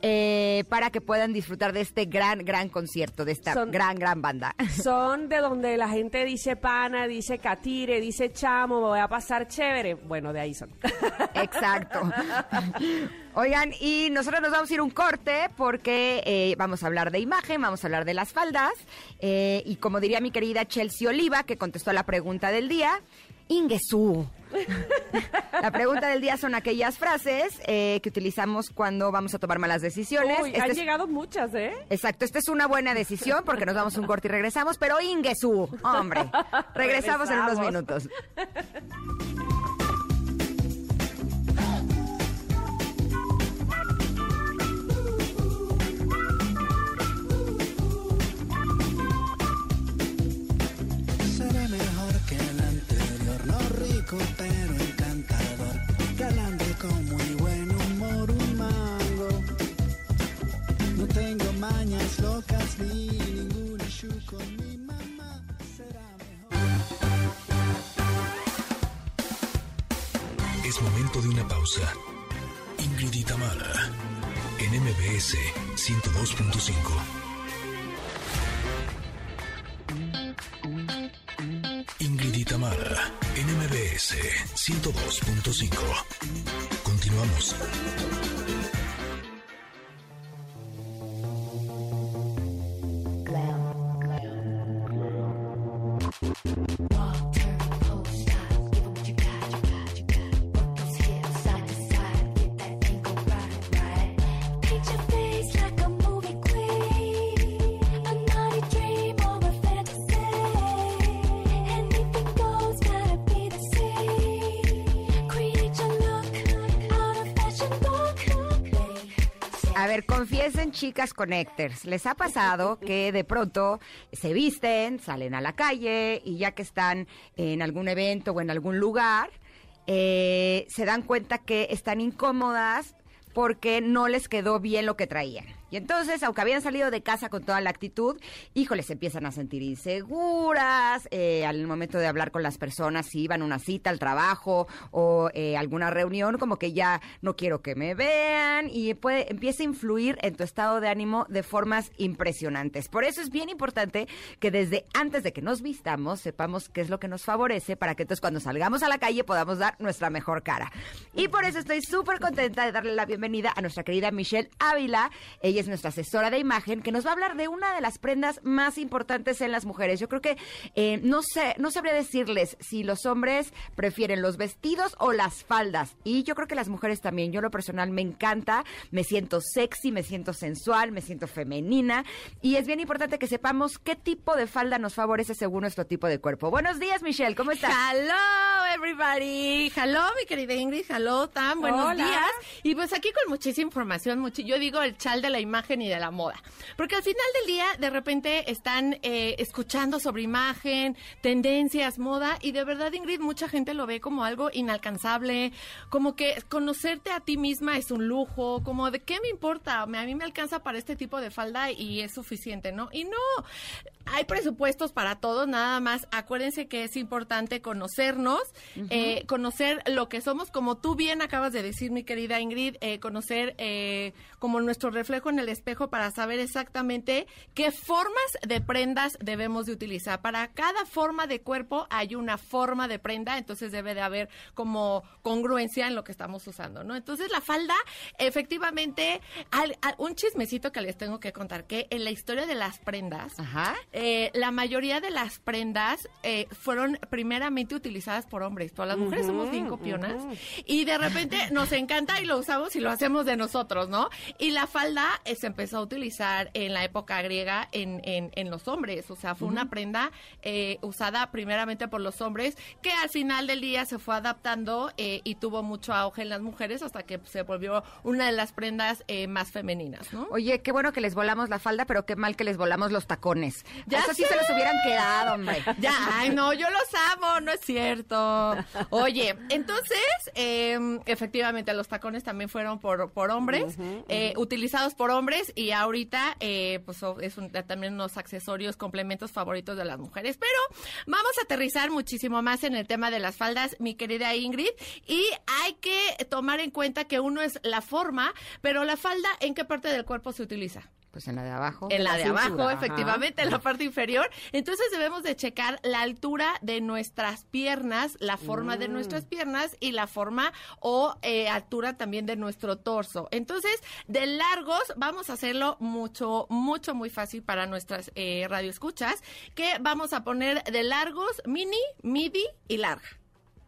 eh, para que puedan disfrutar de este gran, gran concierto, de esta Son- gran, gran banda. Son de donde la gente dice pana, dice catire, dice chamo, voy a pasar chévere. Bueno, de ahí son. Exacto. Oigan, y nosotros nos vamos a ir un corte porque eh, vamos a hablar de imagen, vamos a hablar de las faldas. eh, y como diría mi querida Chelsea Oliva, que contestó a la pregunta del día, Ingesú. La pregunta del día son aquellas frases eh, que utilizamos cuando vamos a tomar malas decisiones. Uy, Este han es- llegado muchas, ¿eh? Exacto, esta es una buena decisión porque nos vamos a un corte y regresamos, pero Ingesú, hombre, regresamos en unos minutos. pero encantador, galante con muy buen humor, un mango. No tengo mañas locas ni ningún issue con mi mamá, será mejor. Es momento de una pausa. Ingrid y en MBS 102.5. Ingrid y Tamara, en MBS 102.5. Continuamos. A confiesen, chicas connectors. ¿Les ha pasado que de pronto se visten, salen a la calle y ya que están en algún evento o en algún lugar, eh, se dan cuenta que están incómodas porque no les quedó bien lo que traían? Y entonces, aunque habían salido de casa con toda la actitud, híjoles, se empiezan a sentir inseguras eh, al momento de hablar con las personas, si iban a una cita al trabajo o eh, alguna reunión, como que ya no quiero que me vean y puede, empieza a influir en tu estado de ánimo de formas impresionantes. Por eso es bien importante que desde antes de que nos vistamos sepamos qué es lo que nos favorece para que entonces cuando salgamos a la calle podamos dar nuestra mejor cara. Y por eso estoy súper contenta de darle la bienvenida a nuestra querida Michelle Ávila. Ella es nuestra asesora de imagen que nos va a hablar de una de las prendas más importantes en las mujeres. Yo creo que eh, no sé, no sabría decirles si los hombres prefieren los vestidos o las faldas. Y yo creo que las mujeres también. Yo lo personal me encanta, me siento sexy, me siento sensual, me siento femenina. Y es bien importante que sepamos qué tipo de falda nos favorece según nuestro tipo de cuerpo. Buenos días, Michelle, ¿cómo estás? Hello, everybody. Hello, mi querida Ingrid. Hello, Tam. Buenos Hola. días. Y pues aquí con muchísima información, muchi- yo digo el chal de la imagen y de la moda. Porque al final del día, de repente están eh, escuchando sobre imagen, tendencias, moda, y de verdad, Ingrid, mucha gente lo ve como algo inalcanzable, como que conocerte a ti misma es un lujo, como de qué me importa, Me- a mí me alcanza para este tipo de falda y es suficiente, ¿no? Y no, hay presupuestos para todos, nada más. Acuérdense que es importante conocernos, eh, conocer lo que somos, como tú bien acabas de decir, mi querida Ingrid, eh, conocer como nuestro reflejo en el el espejo para saber exactamente qué formas de prendas debemos de utilizar. Para cada forma de cuerpo hay una forma de prenda, entonces debe de haber como congruencia en lo que estamos usando, ¿no? Entonces la falda, efectivamente, al- al- un chismecito que les tengo que contar, que en la historia de las prendas, eh, la mayoría de las prendas eh, fueron primeramente utilizadas por hombres, pero las mujeres somos bien copionas y de repente nos encanta y lo usamos y lo hacemos de nosotros, ¿no? Y la falda se empezó a utilizar en la época griega en, en, en los hombres, o sea, fue una prenda eh, usada primeramente por los hombres que al final del día se fue adaptando eh, y tuvo mucho auge en las mujeres hasta que se volvió una de las prendas eh, más femeninas, ¿no? Oye, qué bueno que les volamos la falda, pero qué mal que les volamos los tacones. Ya Eso sí se los hubieran quedado, hombre. Ya, ay, no, yo los amo, no es cierto. Oye, entonces, eh, efectivamente, los tacones también fueron por, por hombres, eh, utilizados por hombres y ahorita, eh, pues es un- también unos accesorios, complementos favoritos de las mujeres. Pero vamos a aterrizar muchísimo más en el tema de las faldas, mi querida Ingrid, y hay que tomar en cuenta que uno es la forma, pero la falda, ¿en qué parte del cuerpo se utiliza? Pues en la de abajo. En la de abajo, cintura, ajá. efectivamente, en la parte inferior. Entonces debemos de checar la altura de nuestras piernas, la forma de Mm. nuestras piernas y la forma o eh, altura también de nuestro torso. Entonces, de largos, vamos a hacerlo mucho, mucho, muy fácil para nuestras eh, radioescuchas, que vamos a poner de largos, mini, midi y larga.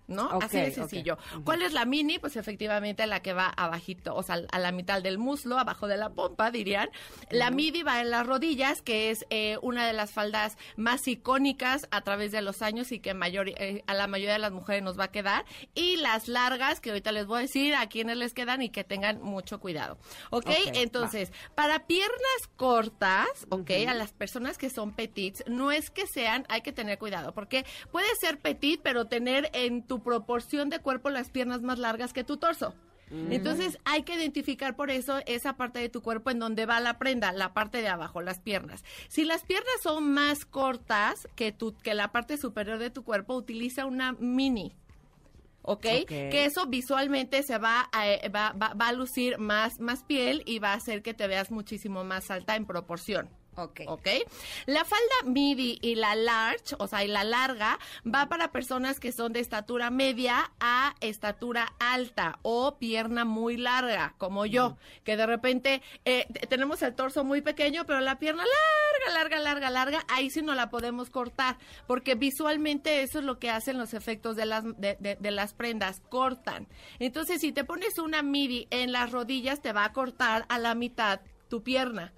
¿No? Así de sencillo. ¿Cuál es la mini? Pues efectivamente la que va abajito, o sea, a la mitad del muslo, abajo de la pompa, dirían. La midi va en las rodillas, que es eh, una de las faldas más icónicas a través de los años y que mayor, eh, a la mayoría de las mujeres nos va a quedar. Y las largas, que ahorita les voy a decir a quiénes les quedan y que tengan mucho cuidado. ¿Ok? Ok, Entonces, para piernas cortas, ¿ok? A las personas que son petits, no es que sean, hay que tener cuidado, porque puede ser petit, pero tener en tu proporción de cuerpo las piernas más largas que tu torso. Entonces hay que identificar por eso esa parte de tu cuerpo en donde va la prenda, la parte de abajo, las piernas. Si las piernas son más cortas que, tu, que la parte superior de tu cuerpo, utiliza una mini. ¿ok? Ok. Que eso visualmente se va a, eh, va, va- va a lucir más, más piel y va a hacer que te veas muchísimo más alta en proporción. Ok. ¿Ok? La falda midi y la large, o sea, y la larga, va para personas que son de estatura media a estatura alta o pierna muy larga, como yo, que de repente eh, tenemos el torso muy pequeño, pero la pierna larga, larga, larga, larga, ahí sí no la podemos cortar, porque visualmente eso es lo que hacen los efectos de las, de, de- de las prendas, cortan. Entonces, si te pones una midi en las rodillas, te va a cortar a la mitad tu pierna.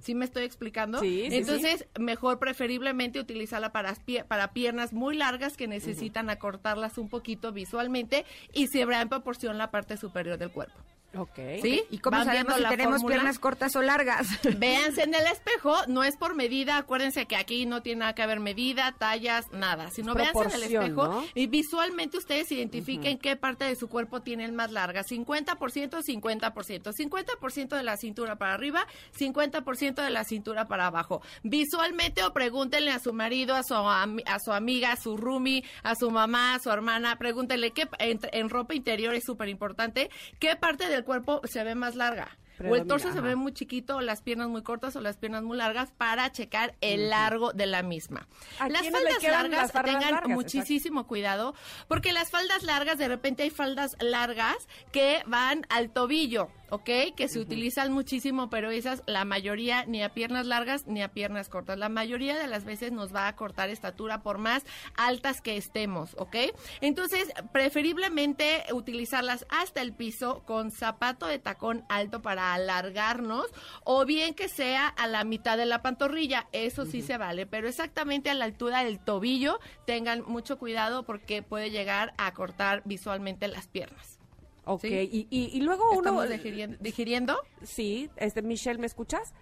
¿Sí me estoy explicando? Sí, sí, Entonces, mejor preferiblemente utilizarla para, para piernas muy largas que necesitan acortarlas un poquito visualmente y se verá en proporción la parte superior del cuerpo. Ok. ¿Sí? ¿Y cómo ¿Van sabemos viendo si tenemos fórmula? piernas cortas o largas? Véanse en el espejo, no es por medida, acuérdense que aquí no tiene nada que ver medida, tallas, nada, sino véanse en el espejo ¿no? y visualmente ustedes identifiquen qué parte de su cuerpo tienen más larga, 50%, 50%, 50% de la cintura para arriba, 50% de la cintura para abajo. Visualmente o pregúntenle a su marido, a su, a su amiga, a su roomie, a su mamá, a su hermana, pregúntenle qué en, en ropa interior es súper importante, qué parte del cuerpo se ve más larga. O el torso se ve muy chiquito, o las piernas muy cortas, o las piernas muy largas, para checar el largo de la misma. ¿A Las faldas largas, las faldas tengan largas? muchísimo cuidado, porque las faldas largas, de repente hay faldas largas que van al tobillo. ¿Ok? Que se utilizan muchísimo, pero esas, la mayoría, ni a piernas largas ni a piernas cortas. La mayoría de las veces nos va a cortar estatura por más altas que estemos, ¿ok? Entonces, preferiblemente utilizarlas hasta el piso con zapato de tacón alto para alargarnos o bien que sea a la mitad de la pantorrilla, eso sí se vale, pero exactamente a la altura del tobillo, tengan mucho cuidado porque puede llegar a cortar visualmente las piernas. Ok, ¿Sí? y, y, y luego uno... ¿Estamos digirien- digiriendo? Sí, este, Michelle, ¿me escuchas?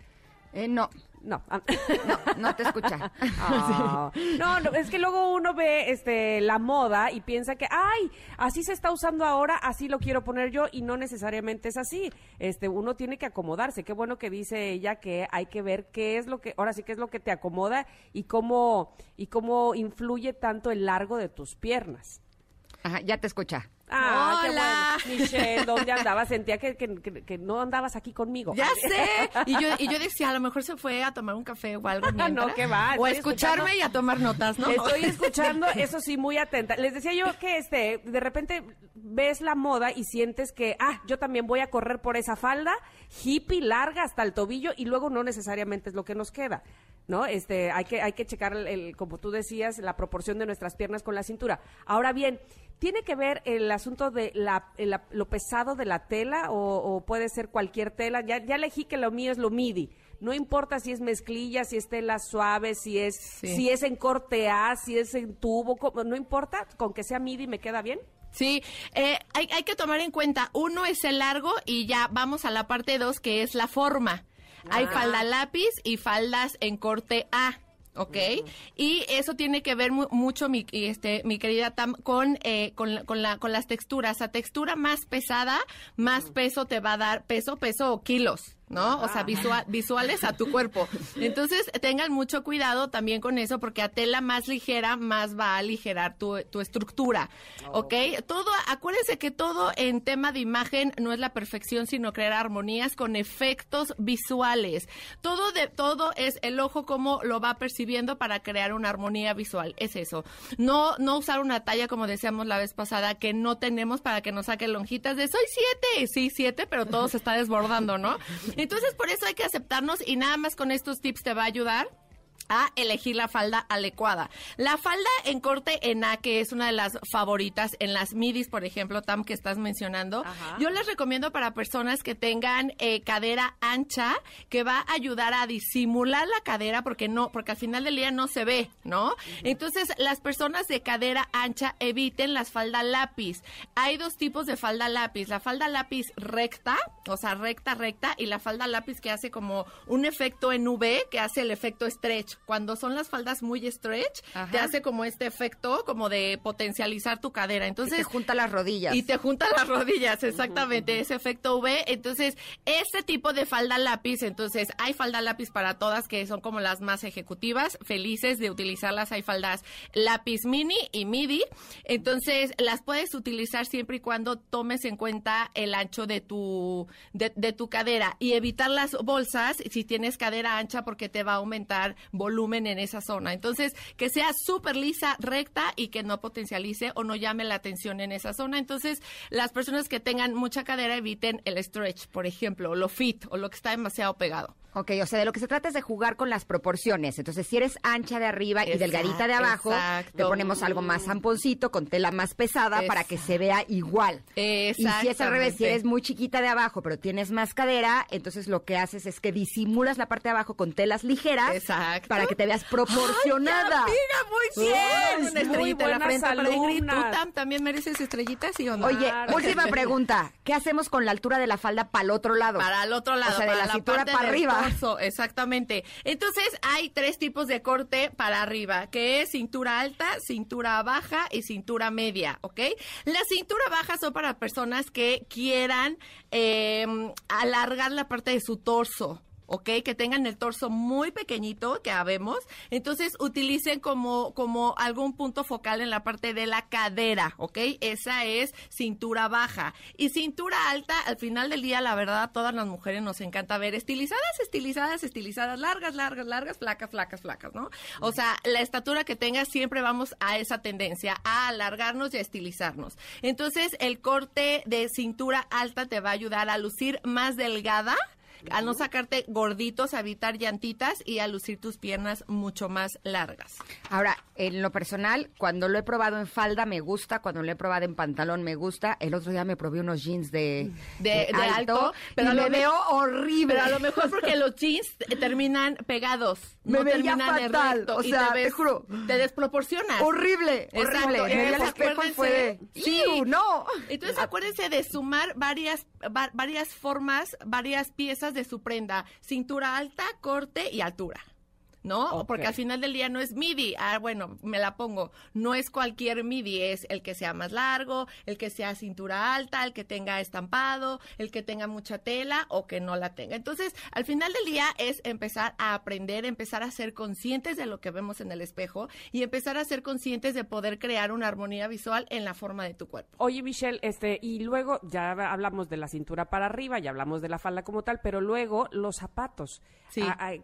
Eh, no, No. no, no te escucha. Ah. No, no, es que luego uno ve este la moda y piensa que, ay, así se está usando ahora, así lo quiero poner yo y no necesariamente es así. Este, uno tiene que acomodarse. Qué bueno que dice ella que hay que ver qué es lo que, ahora sí qué es lo que te acomoda y cómo y cómo influye tanto el largo de tus piernas. Ajá, ya te escucha. Ah, qué Hola. bueno. Michelle, ¿dónde andabas? Sentía que, que- que- que no andabas aquí conmigo. Ya sé. Y yo, y yo decía, a lo mejor se fue a tomar un café o algo. No, mientras. qué va, O a escucharme escuchando- y a tomar notas, ¿no? Estoy escuchando, eso sí, muy atenta. Les decía yo que este, de repente ves la moda y sientes que, ah, yo también voy a correr por esa falda, hippie, larga hasta el tobillo, y luego no necesariamente es lo que nos queda. ¿No? Este, hay que, hay que checar, el, el- como tú decías, la proporción de nuestras piernas con la cintura. Ahora bien, ¿tiene que ver el asunto de la, el- lo pesado de la tela o, o puede ser cualquier tela? Ya, ya elegí que lo mío es lo midi. No importa si es mezclilla, si es tela suave, si es, Sí. si es en corte A, si es en tubo, no importa, con que sea midi me queda bien. Sí, eh, hay, hay que tomar en cuenta, uno es el largo y ya vamos a la parte dos que es la forma. Hay Ah. falda lápiz y faldas en corte A. ¿Ok? Y eso tiene que ver mu- mucho, mi, este, mi querida Tam, con, eh, con, la- con, la, con las texturas. A textura más pesada, más peso te va a dar, peso, peso o kilos, ¿no? O sea, visua- visuales a tu cuerpo. Entonces, tengan mucho cuidado también con eso, porque a tela más ligera, más va a aligerar tu, tu estructura, ¿ok? Todo, acuérdense que todo en tema de imagen no es la perfección, sino crear armonías con efectos visuales. Todo de todo es el ojo cómo lo va percibiendo para crear una armonía visual. Es eso. No, no usar una talla como decíamos la vez pasada que no tenemos para que nos saque lonjitas de soy siete, sí siete, pero todo se está desbordando, ¿no? Entonces por eso hay que aceptarnos y nada más con estos tips te va a ayudar a elegir la falda adecuada. La falda en corte en A, que es una de las favoritas en las midis, por ejemplo, Tam, que estás mencionando, Ajá. yo les recomiendo para personas que tengan eh, cadera ancha, que va a ayudar a disimular la cadera, porque no, porque al final del día no se ve, ¿no? Entonces, las personas de cadera ancha eviten las falda lápiz. Hay dos tipos de falda lápiz, la falda lápiz recta, o sea, recta, recta, y la falda lápiz que hace como un efecto en V, que hace el efecto stretch. Cuando son las faldas muy stretch, Ajá. te hace como este efecto, como de potencializar tu cadera. Entonces, te junta las rodillas. y te junta las rodillas, exactamente, ese efecto V. Entonces, este tipo de falda lápiz, entonces, hay falda lápiz para todas que son como las más ejecutivas, felices de utilizarlas. Hay faldas lápiz mini y midi. Entonces, las puedes utilizar siempre y cuando tomes en cuenta el ancho de tu, de, de tu cadera y evitar las bolsas si tienes cadera ancha porque te va a aumentar volumen en esa zona. Entonces, que sea súper lisa, recta y que no potencialice o no llame la atención en esa zona. Entonces, las personas que tengan mucha cadera eviten el stretch, por ejemplo, o lo fit o lo que está demasiado pegado. Ok, o sea, de lo que se trata es de jugar con las proporciones. Entonces, si eres ancha de arriba y delgadita de abajo, exacto. te ponemos algo más zamponcito con tela más pesada para que se vea igual. Y si es al revés, si eres muy chiquita de abajo, pero tienes más cadera, entonces lo que haces es que disimulas la parte de abajo con telas ligeras Exacto. para que te veas proporcionada. Ay, mira, muy bien. Una muy estrellita en la buenas frente para. ¿Tú. Tam, también mereces estrellitas, sí o no? Oye, Claro. última pregunta. ¿Qué hacemos con la altura de la falda para el otro lado? Para el otro lado, O sea, de la, la cintura para arriba. Exactamente. Entonces, hay tres tipos de corte para arriba, que es cintura alta, cintura baja y cintura media, ¿ok? La cintura baja son para personas que quieran eh, alargar la parte de su torso. ¿Ok? Que tengan el torso muy pequeñito, que habemos. Entonces, utilicen como, como algún punto focal en la parte de la cadera, ¿ok? Esa es cintura baja. Y cintura alta, al final del día, la verdad, todas las mujeres nos encanta ver estilizadas, estilizadas, estilizadas, largas, largas, largas, flacas, flacas, flacas, ¿no? O sea, la estatura que tengas, siempre vamos a esa tendencia, a alargarnos y a estilizarnos. Entonces, el corte de cintura alta te va a ayudar a lucir más delgada, a no sacarte gorditos, a evitar llantitas y a lucir tus piernas mucho más largas. Ahora, en lo personal, cuando lo he probado en falda me gusta, cuando lo he probado en pantalón me gusta. El otro día me probé unos jeans de, De, de alto, pero y me veo horrible. Pero a lo mejor porque los jeans te- terminan pegados, Me no terminan fatal, recto o sea, te, ves- te juro. te desproporcionas. horrible, Exacto, horrible. Me al espejo y fue de, acuérdense- Sí. "Iu, no. Entonces acuérdense de sumar varias, va- varias formas, varias piezas de su prenda. Cintura alta, corte y altura. ¿No? Porque al final del día no es midi. Ah, bueno, me la pongo. No es cualquier midi, es el que sea más largo, el que sea cintura alta, el que tenga estampado, el que tenga mucha tela o que no la tenga. Entonces, al final del día es empezar a aprender, empezar a ser conscientes de lo que vemos en el espejo y empezar a ser conscientes de poder crear una armonía visual en la forma de tu cuerpo. Oye, Michelle, este, y luego ya hablamos de la cintura para arriba, ya hablamos de la falda como tal, pero luego los zapatos. Sí. Ah, ah,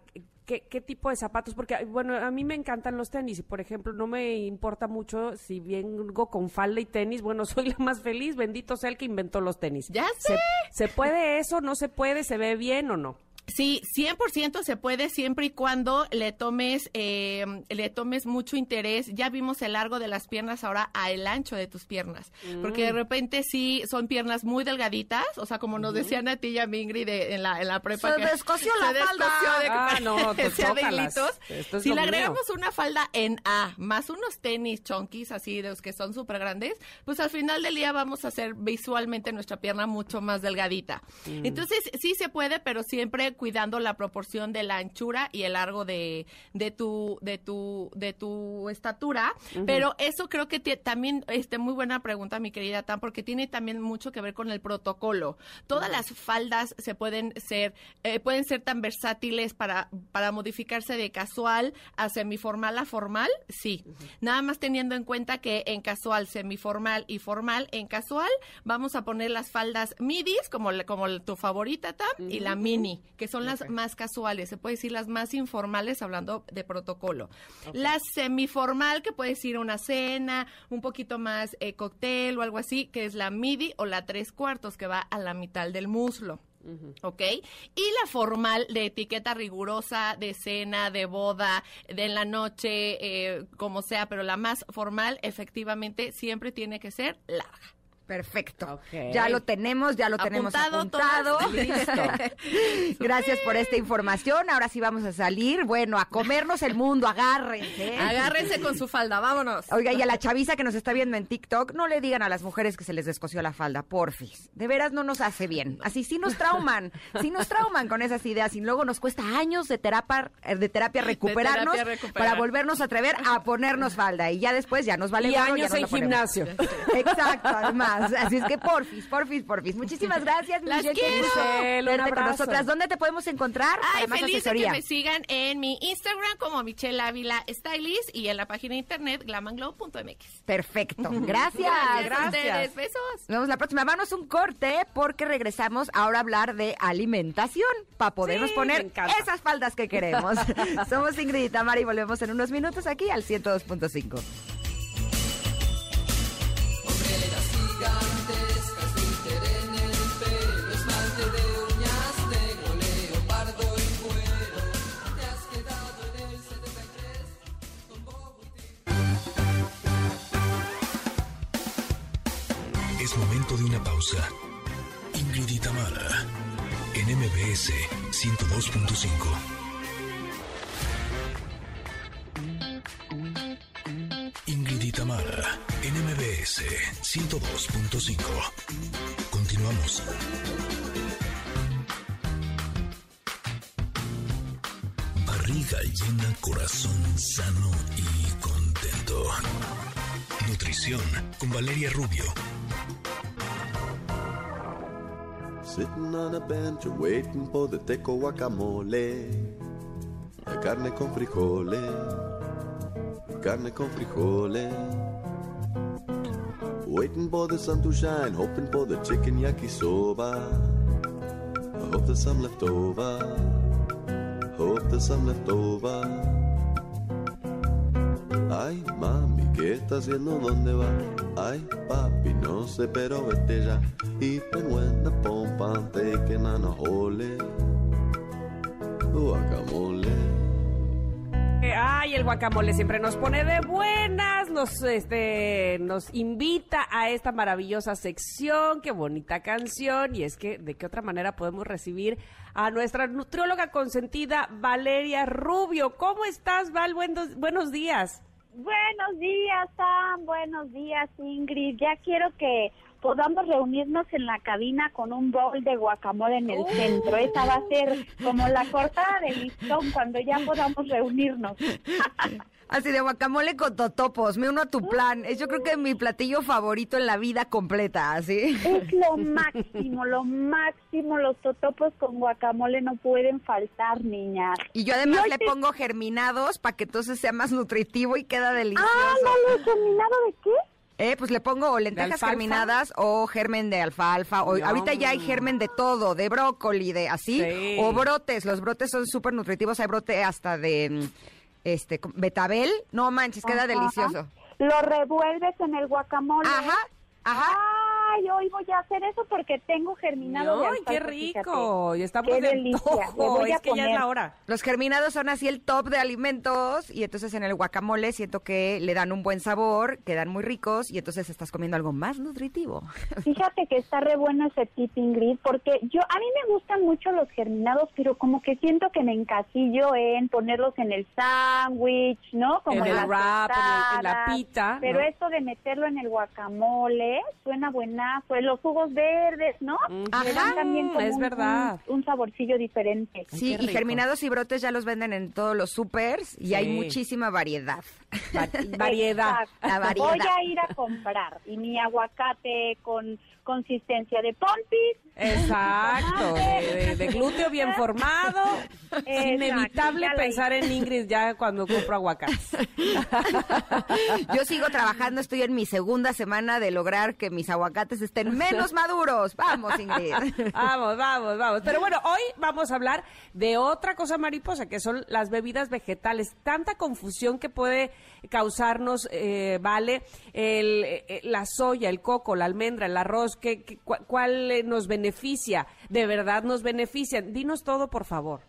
¿Qué, qué tipo de zapatos? Porque, bueno, a mí me encantan los tenis y, por ejemplo, no me importa mucho si vengo con falda y tenis. Bueno, soy la más feliz. Bendito sea el que inventó los tenis. ¡Ya ¿Se, sé! ¿Se puede eso? ¿No se puede? ¿Se ve bien o no? Sí, 100% se puede siempre y cuando le tomes eh, le tomes mucho interés. Ya vimos el largo de las piernas, ahora a el ancho de tus piernas. Porque de Mm. repente sí son piernas muy delgaditas, o sea, como nos decían a ti y a mi Ingrid de- en, la, en la prepa. Se que descosió la se falda. de- Ah, no, pues sea de chócalas. hilitos. Esto es Si le mío. agregamos una falda en A, más unos tenis chonquis así, de los que son súper grandes, pues al final del día vamos a hacer visualmente nuestra pierna mucho más delgadita. Mm. Entonces, sí se puede, pero siempre cuidando la proporción de la anchura y el largo de, de tu, de tu, de tu estatura. Pero eso creo que también, este, muy buena pregunta, mi querida Tam, porque tiene también mucho que ver con el protocolo. Todas las faldas se pueden ser, eh, pueden ser tan versátiles para, para modificarse de casual a semiformal a formal, sí. Nada más teniendo en cuenta que en casual, semiformal y formal, en casual vamos a poner las faldas midis, como, como tu favorita, Tam, y la mini, que son las más casuales, se puede decir las más informales hablando de protocolo. La semiformal, que puede decir una cena, un poquito más eh, cóctel o algo así, que es la midi o la tres cuartos, que va a la mitad del muslo. ¿Ok? Y la formal de etiqueta rigurosa, de cena, de boda, de en la noche, eh, como sea, pero la más formal, efectivamente, siempre tiene que ser larga. Perfecto. Ya lo tenemos, ya lo tenemos Apuntado. Listo. Gracias por esta información. Ahora sí vamos a salir, bueno, a comernos el mundo, agárrense. Agárrense con su falda, vámonos. Oiga, y a la chaviza que nos está viendo en TikTok, no le digan a las mujeres que se les descosió la falda, porfis. De veras no nos hace bien. Así sí nos trauman, sí nos trauman con esas ideas y luego nos cuesta años de terapia, eh, de terapia recuperarnos terapia recuperar. para volvernos a atrever a ponernos falda y ya después ya nos vale Y gorro, años en gimnasio. Exacto, además. Así es que porfis, porfis, porfis. Muchísimas gracias, Las Michelle. quiero. Michelle, un con abrazo. nosotras. ¿Dónde te podemos encontrar? Ay, más feliz de que asesoría? me sigan en mi Instagram como Michelle Ávila Stylist y en la página de internet glamanglow.mx. Perfecto. Gracias. Gracias. Besos. Nos vemos la próxima. Vámonos un corte porque regresamos ahora a hablar de alimentación para podernos Sí, poner esas faldas que queremos. Somos Ingrid y Tamara y volvemos en unos minutos aquí al 102.5. De una pausa. Ingrid Tamara, en MBS 102.5. Ingrid Tamara, en MBS 102.5. Continuamos. Barriga llena, corazón sano y contento. Nutrición con Valeria Rubio. Sitting on a bench waiting for the teco guacamole. La carne con frijoles. Carne con frijoles. Waiting for the sun to shine, hoping for the chicken yakisoba. I hope there's some left over. Hope there's some left over. Ay, mami, ¿qué estás haciendo? ¿Dónde va? Ay, papi, no sé, pero vete ya. Even when the pompa taking on a hole. Guacamole. Eh, Ay, el guacamole siempre nos pone de buenas, nos, este, nos invita a esta maravillosa sección, qué bonita canción, y es que, ¿de qué otra manera podemos recibir a nuestra nutrióloga consentida, Valeria Rubio? ¿Cómo estás, Val? Buenos días. Buenos días, Sam. Buenos días, Ingrid. Ya quiero que podamos reunirnos en la cabina con un bowl de guacamole en el Uh. centro. Esa va a ser como la cortada de listón cuando ya podamos reunirnos. Así de guacamole con totopos, me uno a tu plan. Es yo creo que mi platillo favorito en la vida completa, así. Es lo máximo, lo máximo. Los totopos con guacamole no pueden faltar, niñas. Y yo además le te- pongo germinados para que entonces sea más nutritivo y queda delicioso. Ah, no, no, ¿germinado de qué? Eh, pues le pongo o lentejas germinadas o germen de alfalfa. O, No. ahorita ya hay germen de todo, de brócoli, de así. Sí. O brotes. Los brotes son súper nutritivos. Hay brote hasta de mm, este betabel. No manches, queda Ajá. delicioso. Lo revuelves en el guacamole. Ajá, ajá. Ay, hoy voy a hacer eso porque tengo germinado ¡Ay, qué rico! Y estamos Qué de delicia, voy a Es que ya es la hora. Los germinados son así el top de alimentos y entonces en el guacamole siento que le dan un buen sabor, quedan muy ricos y entonces estás comiendo algo más nutritivo. Fíjate que está re bueno ese tip, Ingrid, porque yo a mí me gustan mucho los germinados, pero como que siento que me encasillo en ponerlos en el sándwich, ¿no? Como En el wrap, en el- en la pita, Pero ¿no? esto de meterlo en el guacamole suena En los jugos verdes, ¿no? Dan Ajá, también como es un- verdad. Un, un saborcillo diferente. Sí, y germinados y brotes ya los venden en todos los supers y hay muchísima variedad. Va- variedad. La variedad. Voy a ir a comprar y mi aguacate con consistencia de pompis. Exacto, de, de- de glúteo bien formado. Es inevitable pensar en Ingrid ya cuando compro aguacates. Yo sigo trabajando, estoy en mi segunda semana de lograr que mis aguacates estén menos maduros. Vamos, Ingrid. Vamos, vamos, vamos. Pero bueno, hoy vamos a hablar de otra cosa mariposa, que son las bebidas vegetales. Tanta confusión que puede causarnos, eh, ¿vale? El, eh, la soya, el coco, la almendra, el arroz, ¿qué, qué- cua- ¿cuál eh, nos beneficia? ¿De verdad nos benefician? Dinos todo, por favor.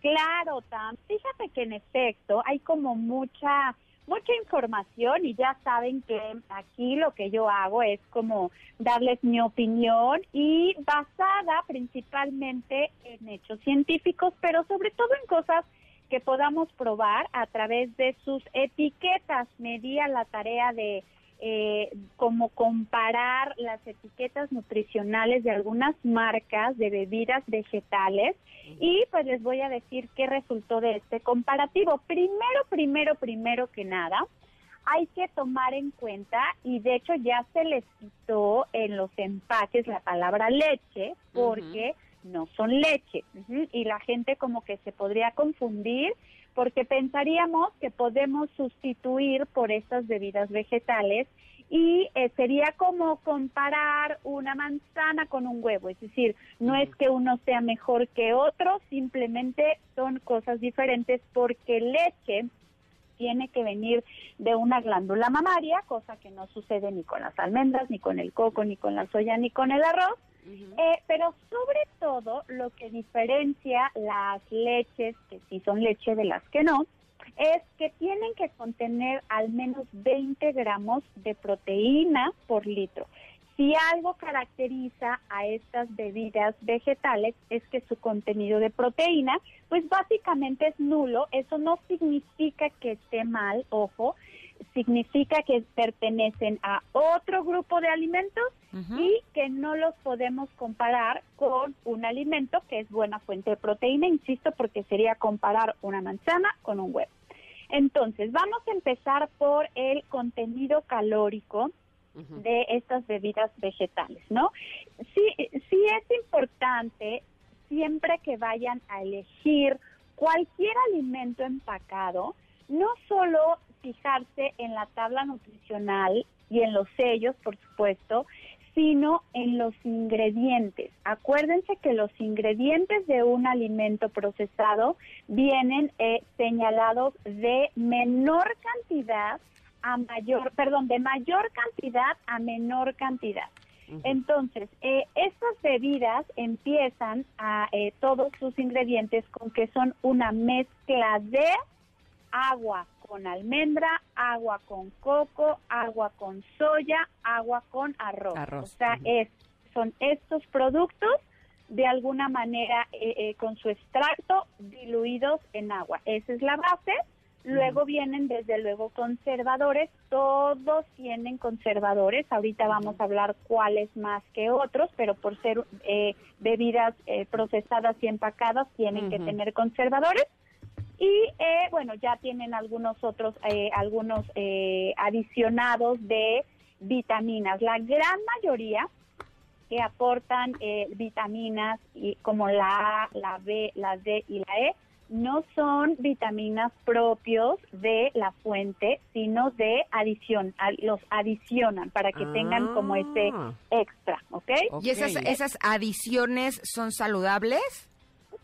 Claro, Tam. Fíjate que en efecto hay como mucha mucha información y ya saben que aquí lo que yo hago es como darles mi opinión y basada principalmente en hechos científicos, pero sobre todo en cosas que podamos probar a través de sus etiquetas. Me di a la tarea de eh, como comparar las etiquetas nutricionales de algunas marcas de bebidas vegetales y pues les voy a decir qué resultó de este comparativo. Primero, primero, primero que nada, hay que tomar en cuenta, y de hecho ya se les quitó en los empaques la palabra leche, porque no son leche. Y la gente como que se podría confundir, porque pensaríamos que podemos sustituir por estas bebidas vegetales y eh, sería como comparar una manzana con un huevo, es decir, no es que uno sea mejor que otro, simplemente son cosas diferentes porque leche tiene que venir de una glándula mamaria, cosa que no sucede ni con las almendras, ni con el coco, ni con la soya, ni con el arroz. Eh, pero sobre todo lo que diferencia las leches, que sí son leche de las que no, es que tienen que contener al menos 20 gramos de proteína por litro. Si algo caracteriza a estas bebidas vegetales es que su contenido de proteína, pues básicamente es nulo. Eso no significa que esté mal, ojo, significa que pertenecen a otro grupo de alimentos y que no los podemos comparar con un alimento que es buena fuente de proteína, insisto, porque sería comparar una manzana con un huevo. Entonces, vamos a empezar por el contenido calórico de estas bebidas vegetales, ¿no? Sí, sí es importante siempre que vayan a elegir cualquier alimento empacado, no solo fijarse en la tabla nutricional y en los sellos, por supuesto, sino en los ingredientes. Acuérdense que los ingredientes de un alimento procesado vienen eh, señalados de menor cantidad a mayor, perdón, de mayor cantidad a menor cantidad. Entonces, eh, estas bebidas empiezan a eh, todos sus ingredientes con que son una mezcla de agua con almendra, agua con coco, agua con soya, agua con arroz. Arroz, O sea, es, son estos productos de alguna manera eh, eh, con su extracto diluidos en agua. Esa es la base. Luego vienen desde luego conservadores, todos tienen conservadores, ahorita vamos a hablar cuáles más que otros, pero por ser eh, bebidas eh, procesadas y empacadas tienen que tener conservadores. Y eh, bueno, ya tienen algunos otros, eh, algunos eh, adicionados de vitaminas. La gran mayoría que aportan eh, vitaminas y, como la A, la B, la D y la E no son vitaminas propios de la fuente, sino de adición, a- los adicionan para que tengan como ese Ah. extra, ¿ok? ¿Y esas, esas adiciones son saludables?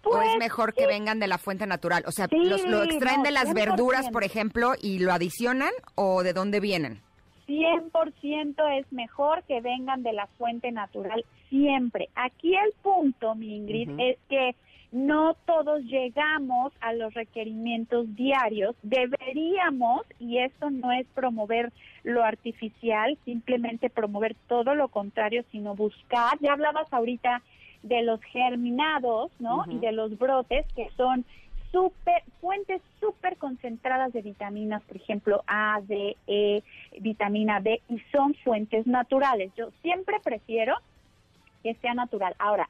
¿O Pues, es mejor que vengan de la fuente natural? O sea, Sí, los, ¿lo extraen no, de las 100%. verduras, por ejemplo, y lo adicionan? ¿O de dónde vienen? 100% es mejor que vengan de la fuente natural siempre. Aquí el punto, mi Ingrid, es que no todos llegamos a los requerimientos diarios. Deberíamos, y esto no es promover lo artificial, simplemente promover todo lo contrario, sino buscar, ya hablabas ahorita de los germinados, ¿no? Y de los brotes, que son super, fuentes súper concentradas de vitaminas, por ejemplo, A, D, E, vitamina B, y son fuentes naturales. Yo siempre prefiero que sea natural. Ahora,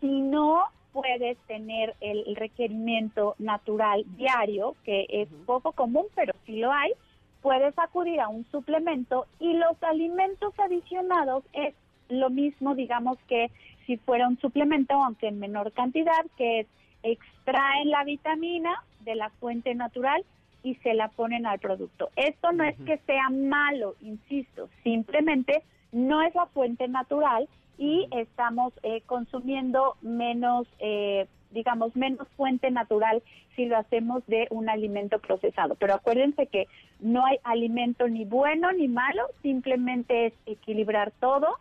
si no puedes tener el, requerimiento natural diario, que es poco común, pero sí lo hay, puedes acudir a un suplemento y los alimentos adicionados es lo mismo, digamos, que si fuera un suplemento, aunque en menor cantidad, que es extraen la vitamina de la fuente natural y se la ponen al producto. Esto no es que sea malo, insisto, simplemente no es la fuente natural y estamos eh, consumiendo menos, eh, digamos, menos fuente natural si lo hacemos de un alimento procesado. Pero acuérdense que no hay alimento ni bueno ni malo, simplemente es equilibrar todo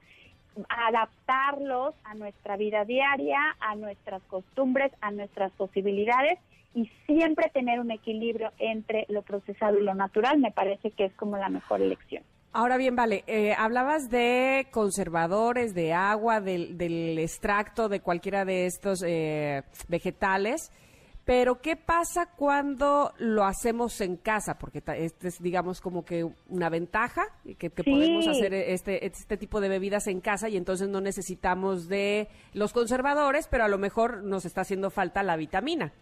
adaptarlos a nuestra vida diaria, a nuestras costumbres, a nuestras posibilidades y siempre tener un equilibrio entre lo procesado y lo natural me parece que es como la mejor elección. Ahora bien, vale, eh, hablabas de conservadores, de agua, del, del extracto de cualquiera de estos eh, vegetales, pero ¿qué pasa cuando lo hacemos en casa? Porque este es, digamos, como que una ventaja, que, que Sí. podemos hacer este, este tipo de bebidas en casa y entonces no necesitamos de los conservadores, pero a lo mejor nos está haciendo falta la vitamina.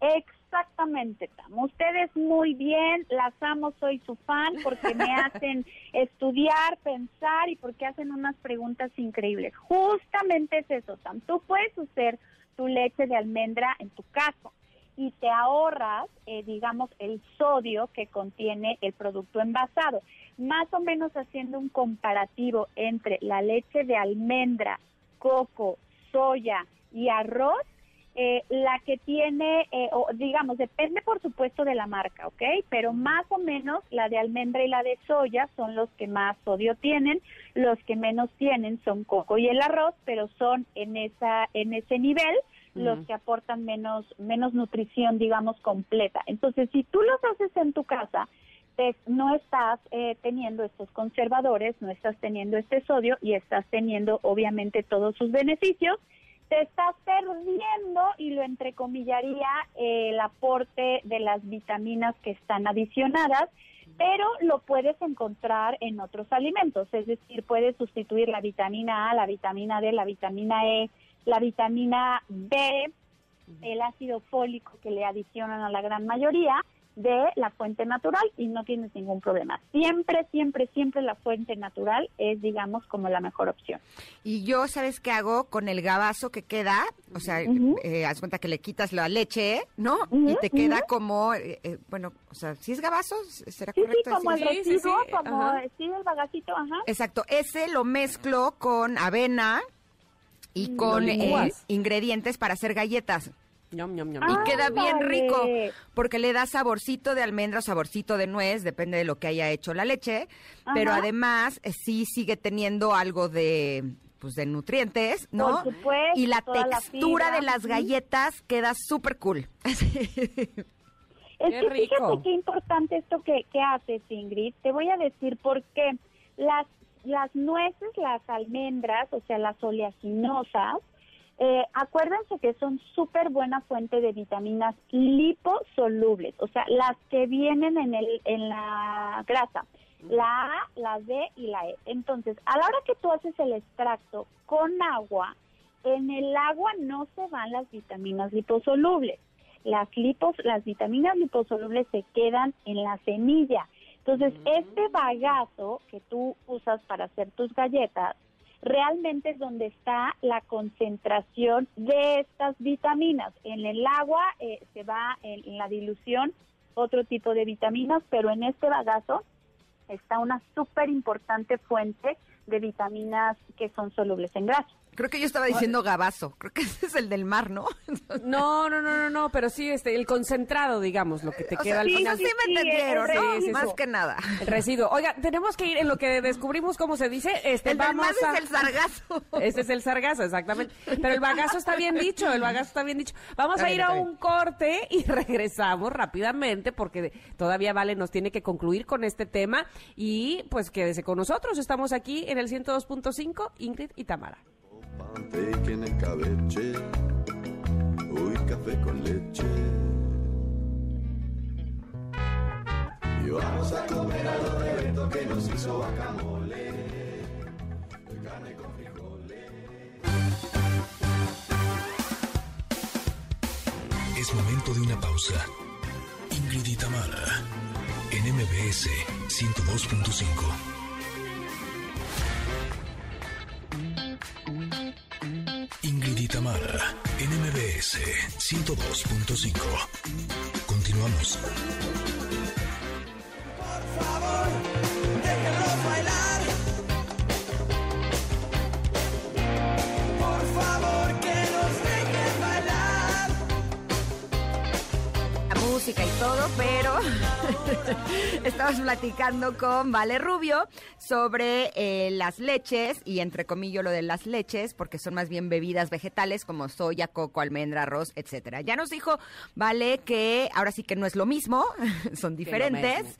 Exactamente, Tam. Ustedes muy bien, las amo, soy su fan porque me hacen estudiar, pensar y porque hacen unas preguntas increíbles. Justamente es eso, Tam. Tú puedes hacer tu leche de almendra en tu caso y te ahorras, eh, digamos, el sodio que contiene el producto envasado. Más o menos haciendo un comparativo entre la leche de almendra, coco, soya y arroz, eh, la que tiene, eh, o digamos, depende por supuesto de la marca, ¿ok? Pero más o menos la de almendra y la de soya son los que más sodio tienen, los que menos tienen son coco y el arroz, pero son en esa, en ese nivel los que aportan menos, menos nutrición, digamos, completa. Entonces, si tú los haces en tu casa, te- no estás eh, teniendo estos conservadores, no estás teniendo este sodio y estás teniendo obviamente todos sus beneficios, te estás perdiendo, y lo entrecomillaría, eh, el aporte de las vitaminas que están adicionadas, pero lo puedes encontrar en otros alimentos, es decir, puedes sustituir la vitamina A, la vitamina D, la vitamina E, la vitamina B, el ácido fólico que le adicionan a la gran mayoría de la fuente natural y no tienes ningún problema. Siempre, siempre, siempre la fuente natural es, digamos, como la mejor opción. Y yo, ¿sabes qué hago con el gabazo que queda? O sea, eh, haz cuenta que le quitas la leche, ¿no? y te queda como, eh, eh, bueno, o sea, ¿sí es gabazo? ¿Será Sí, sí, correcto como el como sí, el bagacito, ajá. Exacto, ese lo mezclo con avena y Mm. con eh, ingredientes para hacer galletas. Y queda bien rico porque le da saborcito de almendra, saborcito de nuez, depende de lo que haya hecho la leche, pero además eh, sí sigue teniendo algo de pues de nutrientes, ¿no? Por supuesto, y la textura de las galletas queda súper cool. Es Qué que rico. fíjate qué importante esto que, que haces, Ingrid. Te voy a decir por qué. Las, las nueces, las almendras, o sea, las oleaginosas, Eh, acuérdense que son súper buena fuente de vitaminas liposolubles, o sea, las que vienen en, el, en la grasa, la A, la D y la E. Entonces, a la hora que tú haces el extracto con agua, en el agua no se van las vitaminas liposolubles. Las lipos, las vitaminas liposolubles se quedan en la semilla. Entonces, este bagazo que tú usas para hacer tus galletas, realmente es donde está la concentración de estas vitaminas. En el agua eh, se va en, en la dilución otro tipo de vitaminas, pero en este bagazo está una súper importante fuente de vitaminas que son solubles en grasa. Creo que yo estaba diciendo gabazo. Creo que ese es el del mar, ¿no? No, no, no, no, no, pero sí, este, el concentrado, digamos, lo que te O queda sea, al sí, final. sí me entendieron, Sí, ¿no? sí, sí. Más que nada. El residuo. Oiga, tenemos que ir en lo que descubrimos cómo se dice. Este, El del vamos mar es a- el sargazo. Ese es el sargazo, exactamente. Pero el bagazo está bien dicho, el bagazo está bien dicho. Vamos Está a bien, ir a bien. un corte y regresamos rápidamente porque todavía Vale nos tiene que concluir con este tema y pues quédese con nosotros. Estamos aquí en el 102.5, Ingrid y Tamara. Panteque en escabeche, uy, café con leche. Y vamos a comer a lo de Beto que nos hizo guacamole. carne con frijoles. Es momento de una pausa. Ingrid y Tamara, en MBS 102.5. MBS 102.5. Continuamos. Déjenlos música y todo, pero estamos platicando con Vale Rubio sobre eh, las leches y entre comillas lo de las leches, porque son más bien bebidas vegetales como soya, coco, almendra, arroz, etcétera. Ya nos dijo Vale que ahora sí que no es lo mismo, son diferentes,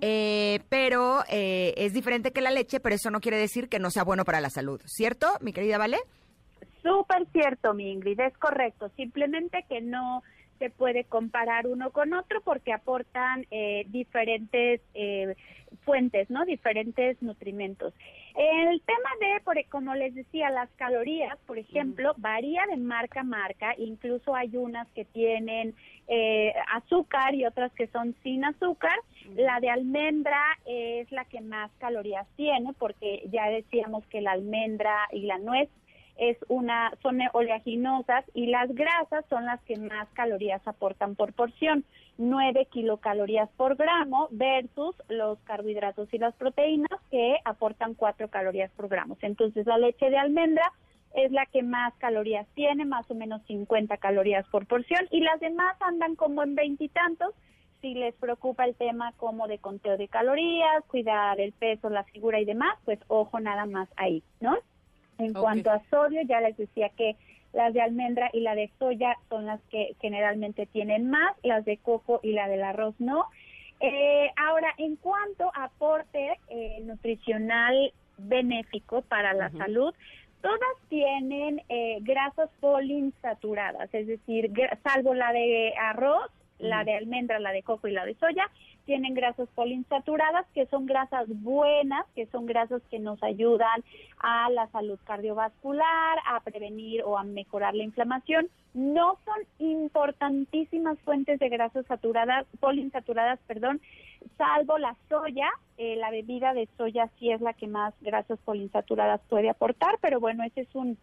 eh, pero eh, es diferente que la leche, pero eso no quiere decir que no sea bueno para la salud, ¿cierto, mi querida Vale? Súper cierto, mi Ingrid, es correcto. Simplemente que no se puede comparar uno con otro porque aportan eh, diferentes eh, fuentes, ¿no? Diferentes nutrimentos. El tema de, por, e, como les decía, las calorías, por ejemplo, varía de marca a marca. Incluso hay unas que tienen eh, azúcar y otras que son sin azúcar. La de almendra es la que más calorías tiene porque ya decíamos que la almendra y la nuez es una son oleaginosas y las grasas son las que más calorías aportan por porción, 9 kilocalorías por gramo versus los carbohidratos y las proteínas que aportan 4 calorías por gramo. Entonces la leche de almendra es la que más calorías tiene, más o menos 50 calorías por porción y las demás andan como en veintitantos. Si les preocupa el tema como de conteo de calorías, cuidar el peso, la figura y demás, pues ojo nada más ahí, ¿no? En cuanto a sodio, ya les decía que las de almendra y la de soya son las que generalmente tienen más, las de coco y la del arroz no. Eh, ahora, en cuanto a aporte eh, nutricional benéfico para la salud, todas tienen eh, grasas poliinsaturadas, es decir, salvo la de arroz, la de almendra, la de coco y la de soya, tienen grasas poliinsaturadas, que son grasas buenas, que son grasas que nos ayudan a la salud cardiovascular, a prevenir o a mejorar la inflamación. No son importantísimas fuentes de grasas saturadas, poliinsaturadas, perdón, salvo la soya. Eh, la bebida de soya sí es la que más grasas poliinsaturadas puede aportar, pero bueno, ese es un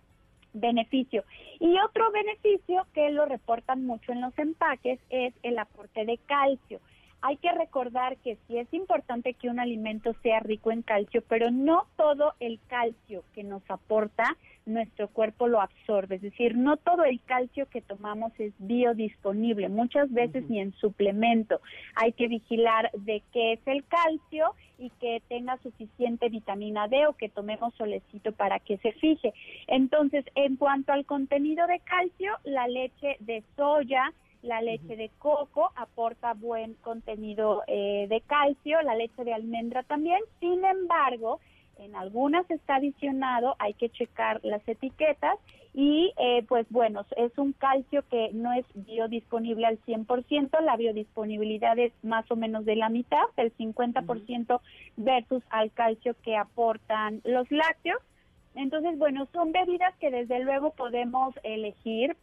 beneficio. Y otro beneficio que lo reportan mucho en los empaques es el aporte de calcio. Hay que recordar que sí es importante que un alimento sea rico en calcio, pero no todo el calcio que nos aporta nuestro cuerpo lo absorbe. Es decir, no todo el calcio que tomamos es biodisponible, muchas veces ni en suplemento. Hay que vigilar de qué es el calcio y que tenga suficiente vitamina D o que tomemos solecito para que se fije. Entonces, en cuanto al contenido de calcio, la leche de soya, la leche de coco aporta buen contenido eh, de calcio, la leche de almendra también. Sin embargo, en algunas está adicionado, hay que checar las etiquetas y eh, pues bueno, es un calcio que no es biodisponible al 100%, la biodisponibilidad es más o menos de la mitad, el 50% versus al calcio que aportan los lácteos. Entonces, bueno, son bebidas que desde luego podemos elegir,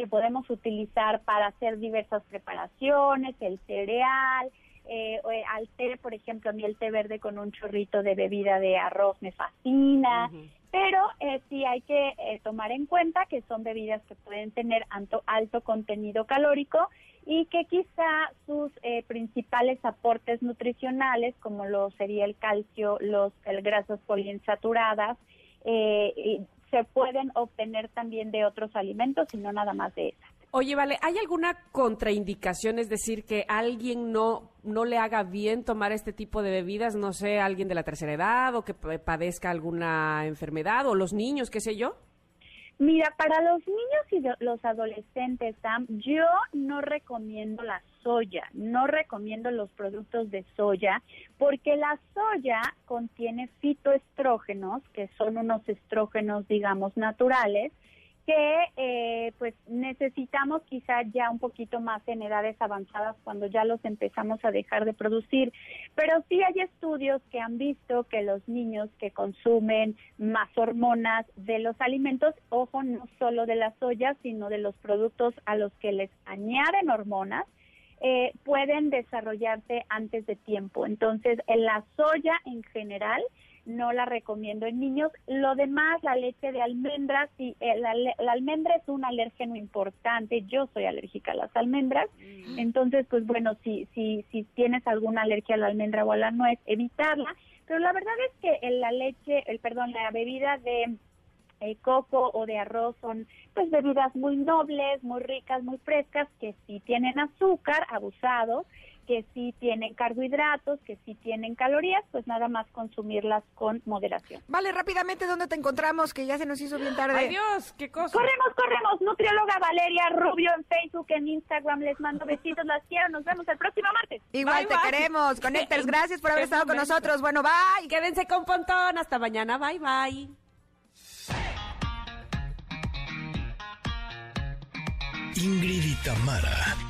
que podemos utilizar para hacer diversas preparaciones, el cereal, eh, o, eh, al té, por ejemplo, a mí el té verde con un chorrito de bebida de arroz me fascina, pero eh, sí hay que eh, tomar en cuenta que son bebidas que pueden tener alto, alto contenido calórico y que quizá sus eh, principales aportes nutricionales, como lo sería el calcio, los el grasas poliinsaturadas, eh, se pueden obtener también de otros alimentos y no nada más de esas. Oye, vale, ¿hay alguna contraindicación? Es decir, que alguien no, no le haga bien tomar este tipo de bebidas, no sé, alguien de la tercera edad o que pa- padezca alguna enfermedad o los niños, qué sé yo. Mira, para los niños y los adolescentes, Sam, yo no recomiendo la soya, no recomiendo los productos de soya, porque la soya contiene fitoestrógenos, que son unos estrógenos, digamos, naturales, que eh, pues necesitamos quizá ya un poquito más en edades avanzadas cuando ya los empezamos a dejar de producir. Pero sí hay estudios que han visto que los niños que consumen más hormonas de los alimentos, ojo, no solo de la soya, sino de los productos a los que les añaden hormonas, eh, pueden desarrollarse antes de tiempo. Entonces, en la soya en general no la recomiendo en niños. Lo demás, la leche de almendras, sí, eh, la, almendra es un alérgeno importante. Yo soy alérgica a las almendras. Entonces, pues bueno, si, si, si tienes alguna alergia a la almendra o a la nuez, evitarla. Pero la verdad es que en la leche, el perdón, la bebida de eh, coco o de arroz son pues bebidas muy nobles, muy ricas, muy frescas, que sí tienen azúcar abusado, que sí tienen carbohidratos, que sí tienen calorías, pues nada más consumirlas con moderación. Vale, rápidamente, ¿dónde te encontramos? Que ya se nos hizo bien tarde. Ay, Dios, qué cosa. Corremos, corremos, nutrióloga Valeria Rubio en Facebook, en Instagram, les mando besitos, las quiero, nos vemos el próximo martes. Igual te queremos, Connectors, gracias por haber estado con nosotros. Bueno, bye. Quédense con Pontón, hasta mañana, bye bye. Ingrid y Tamara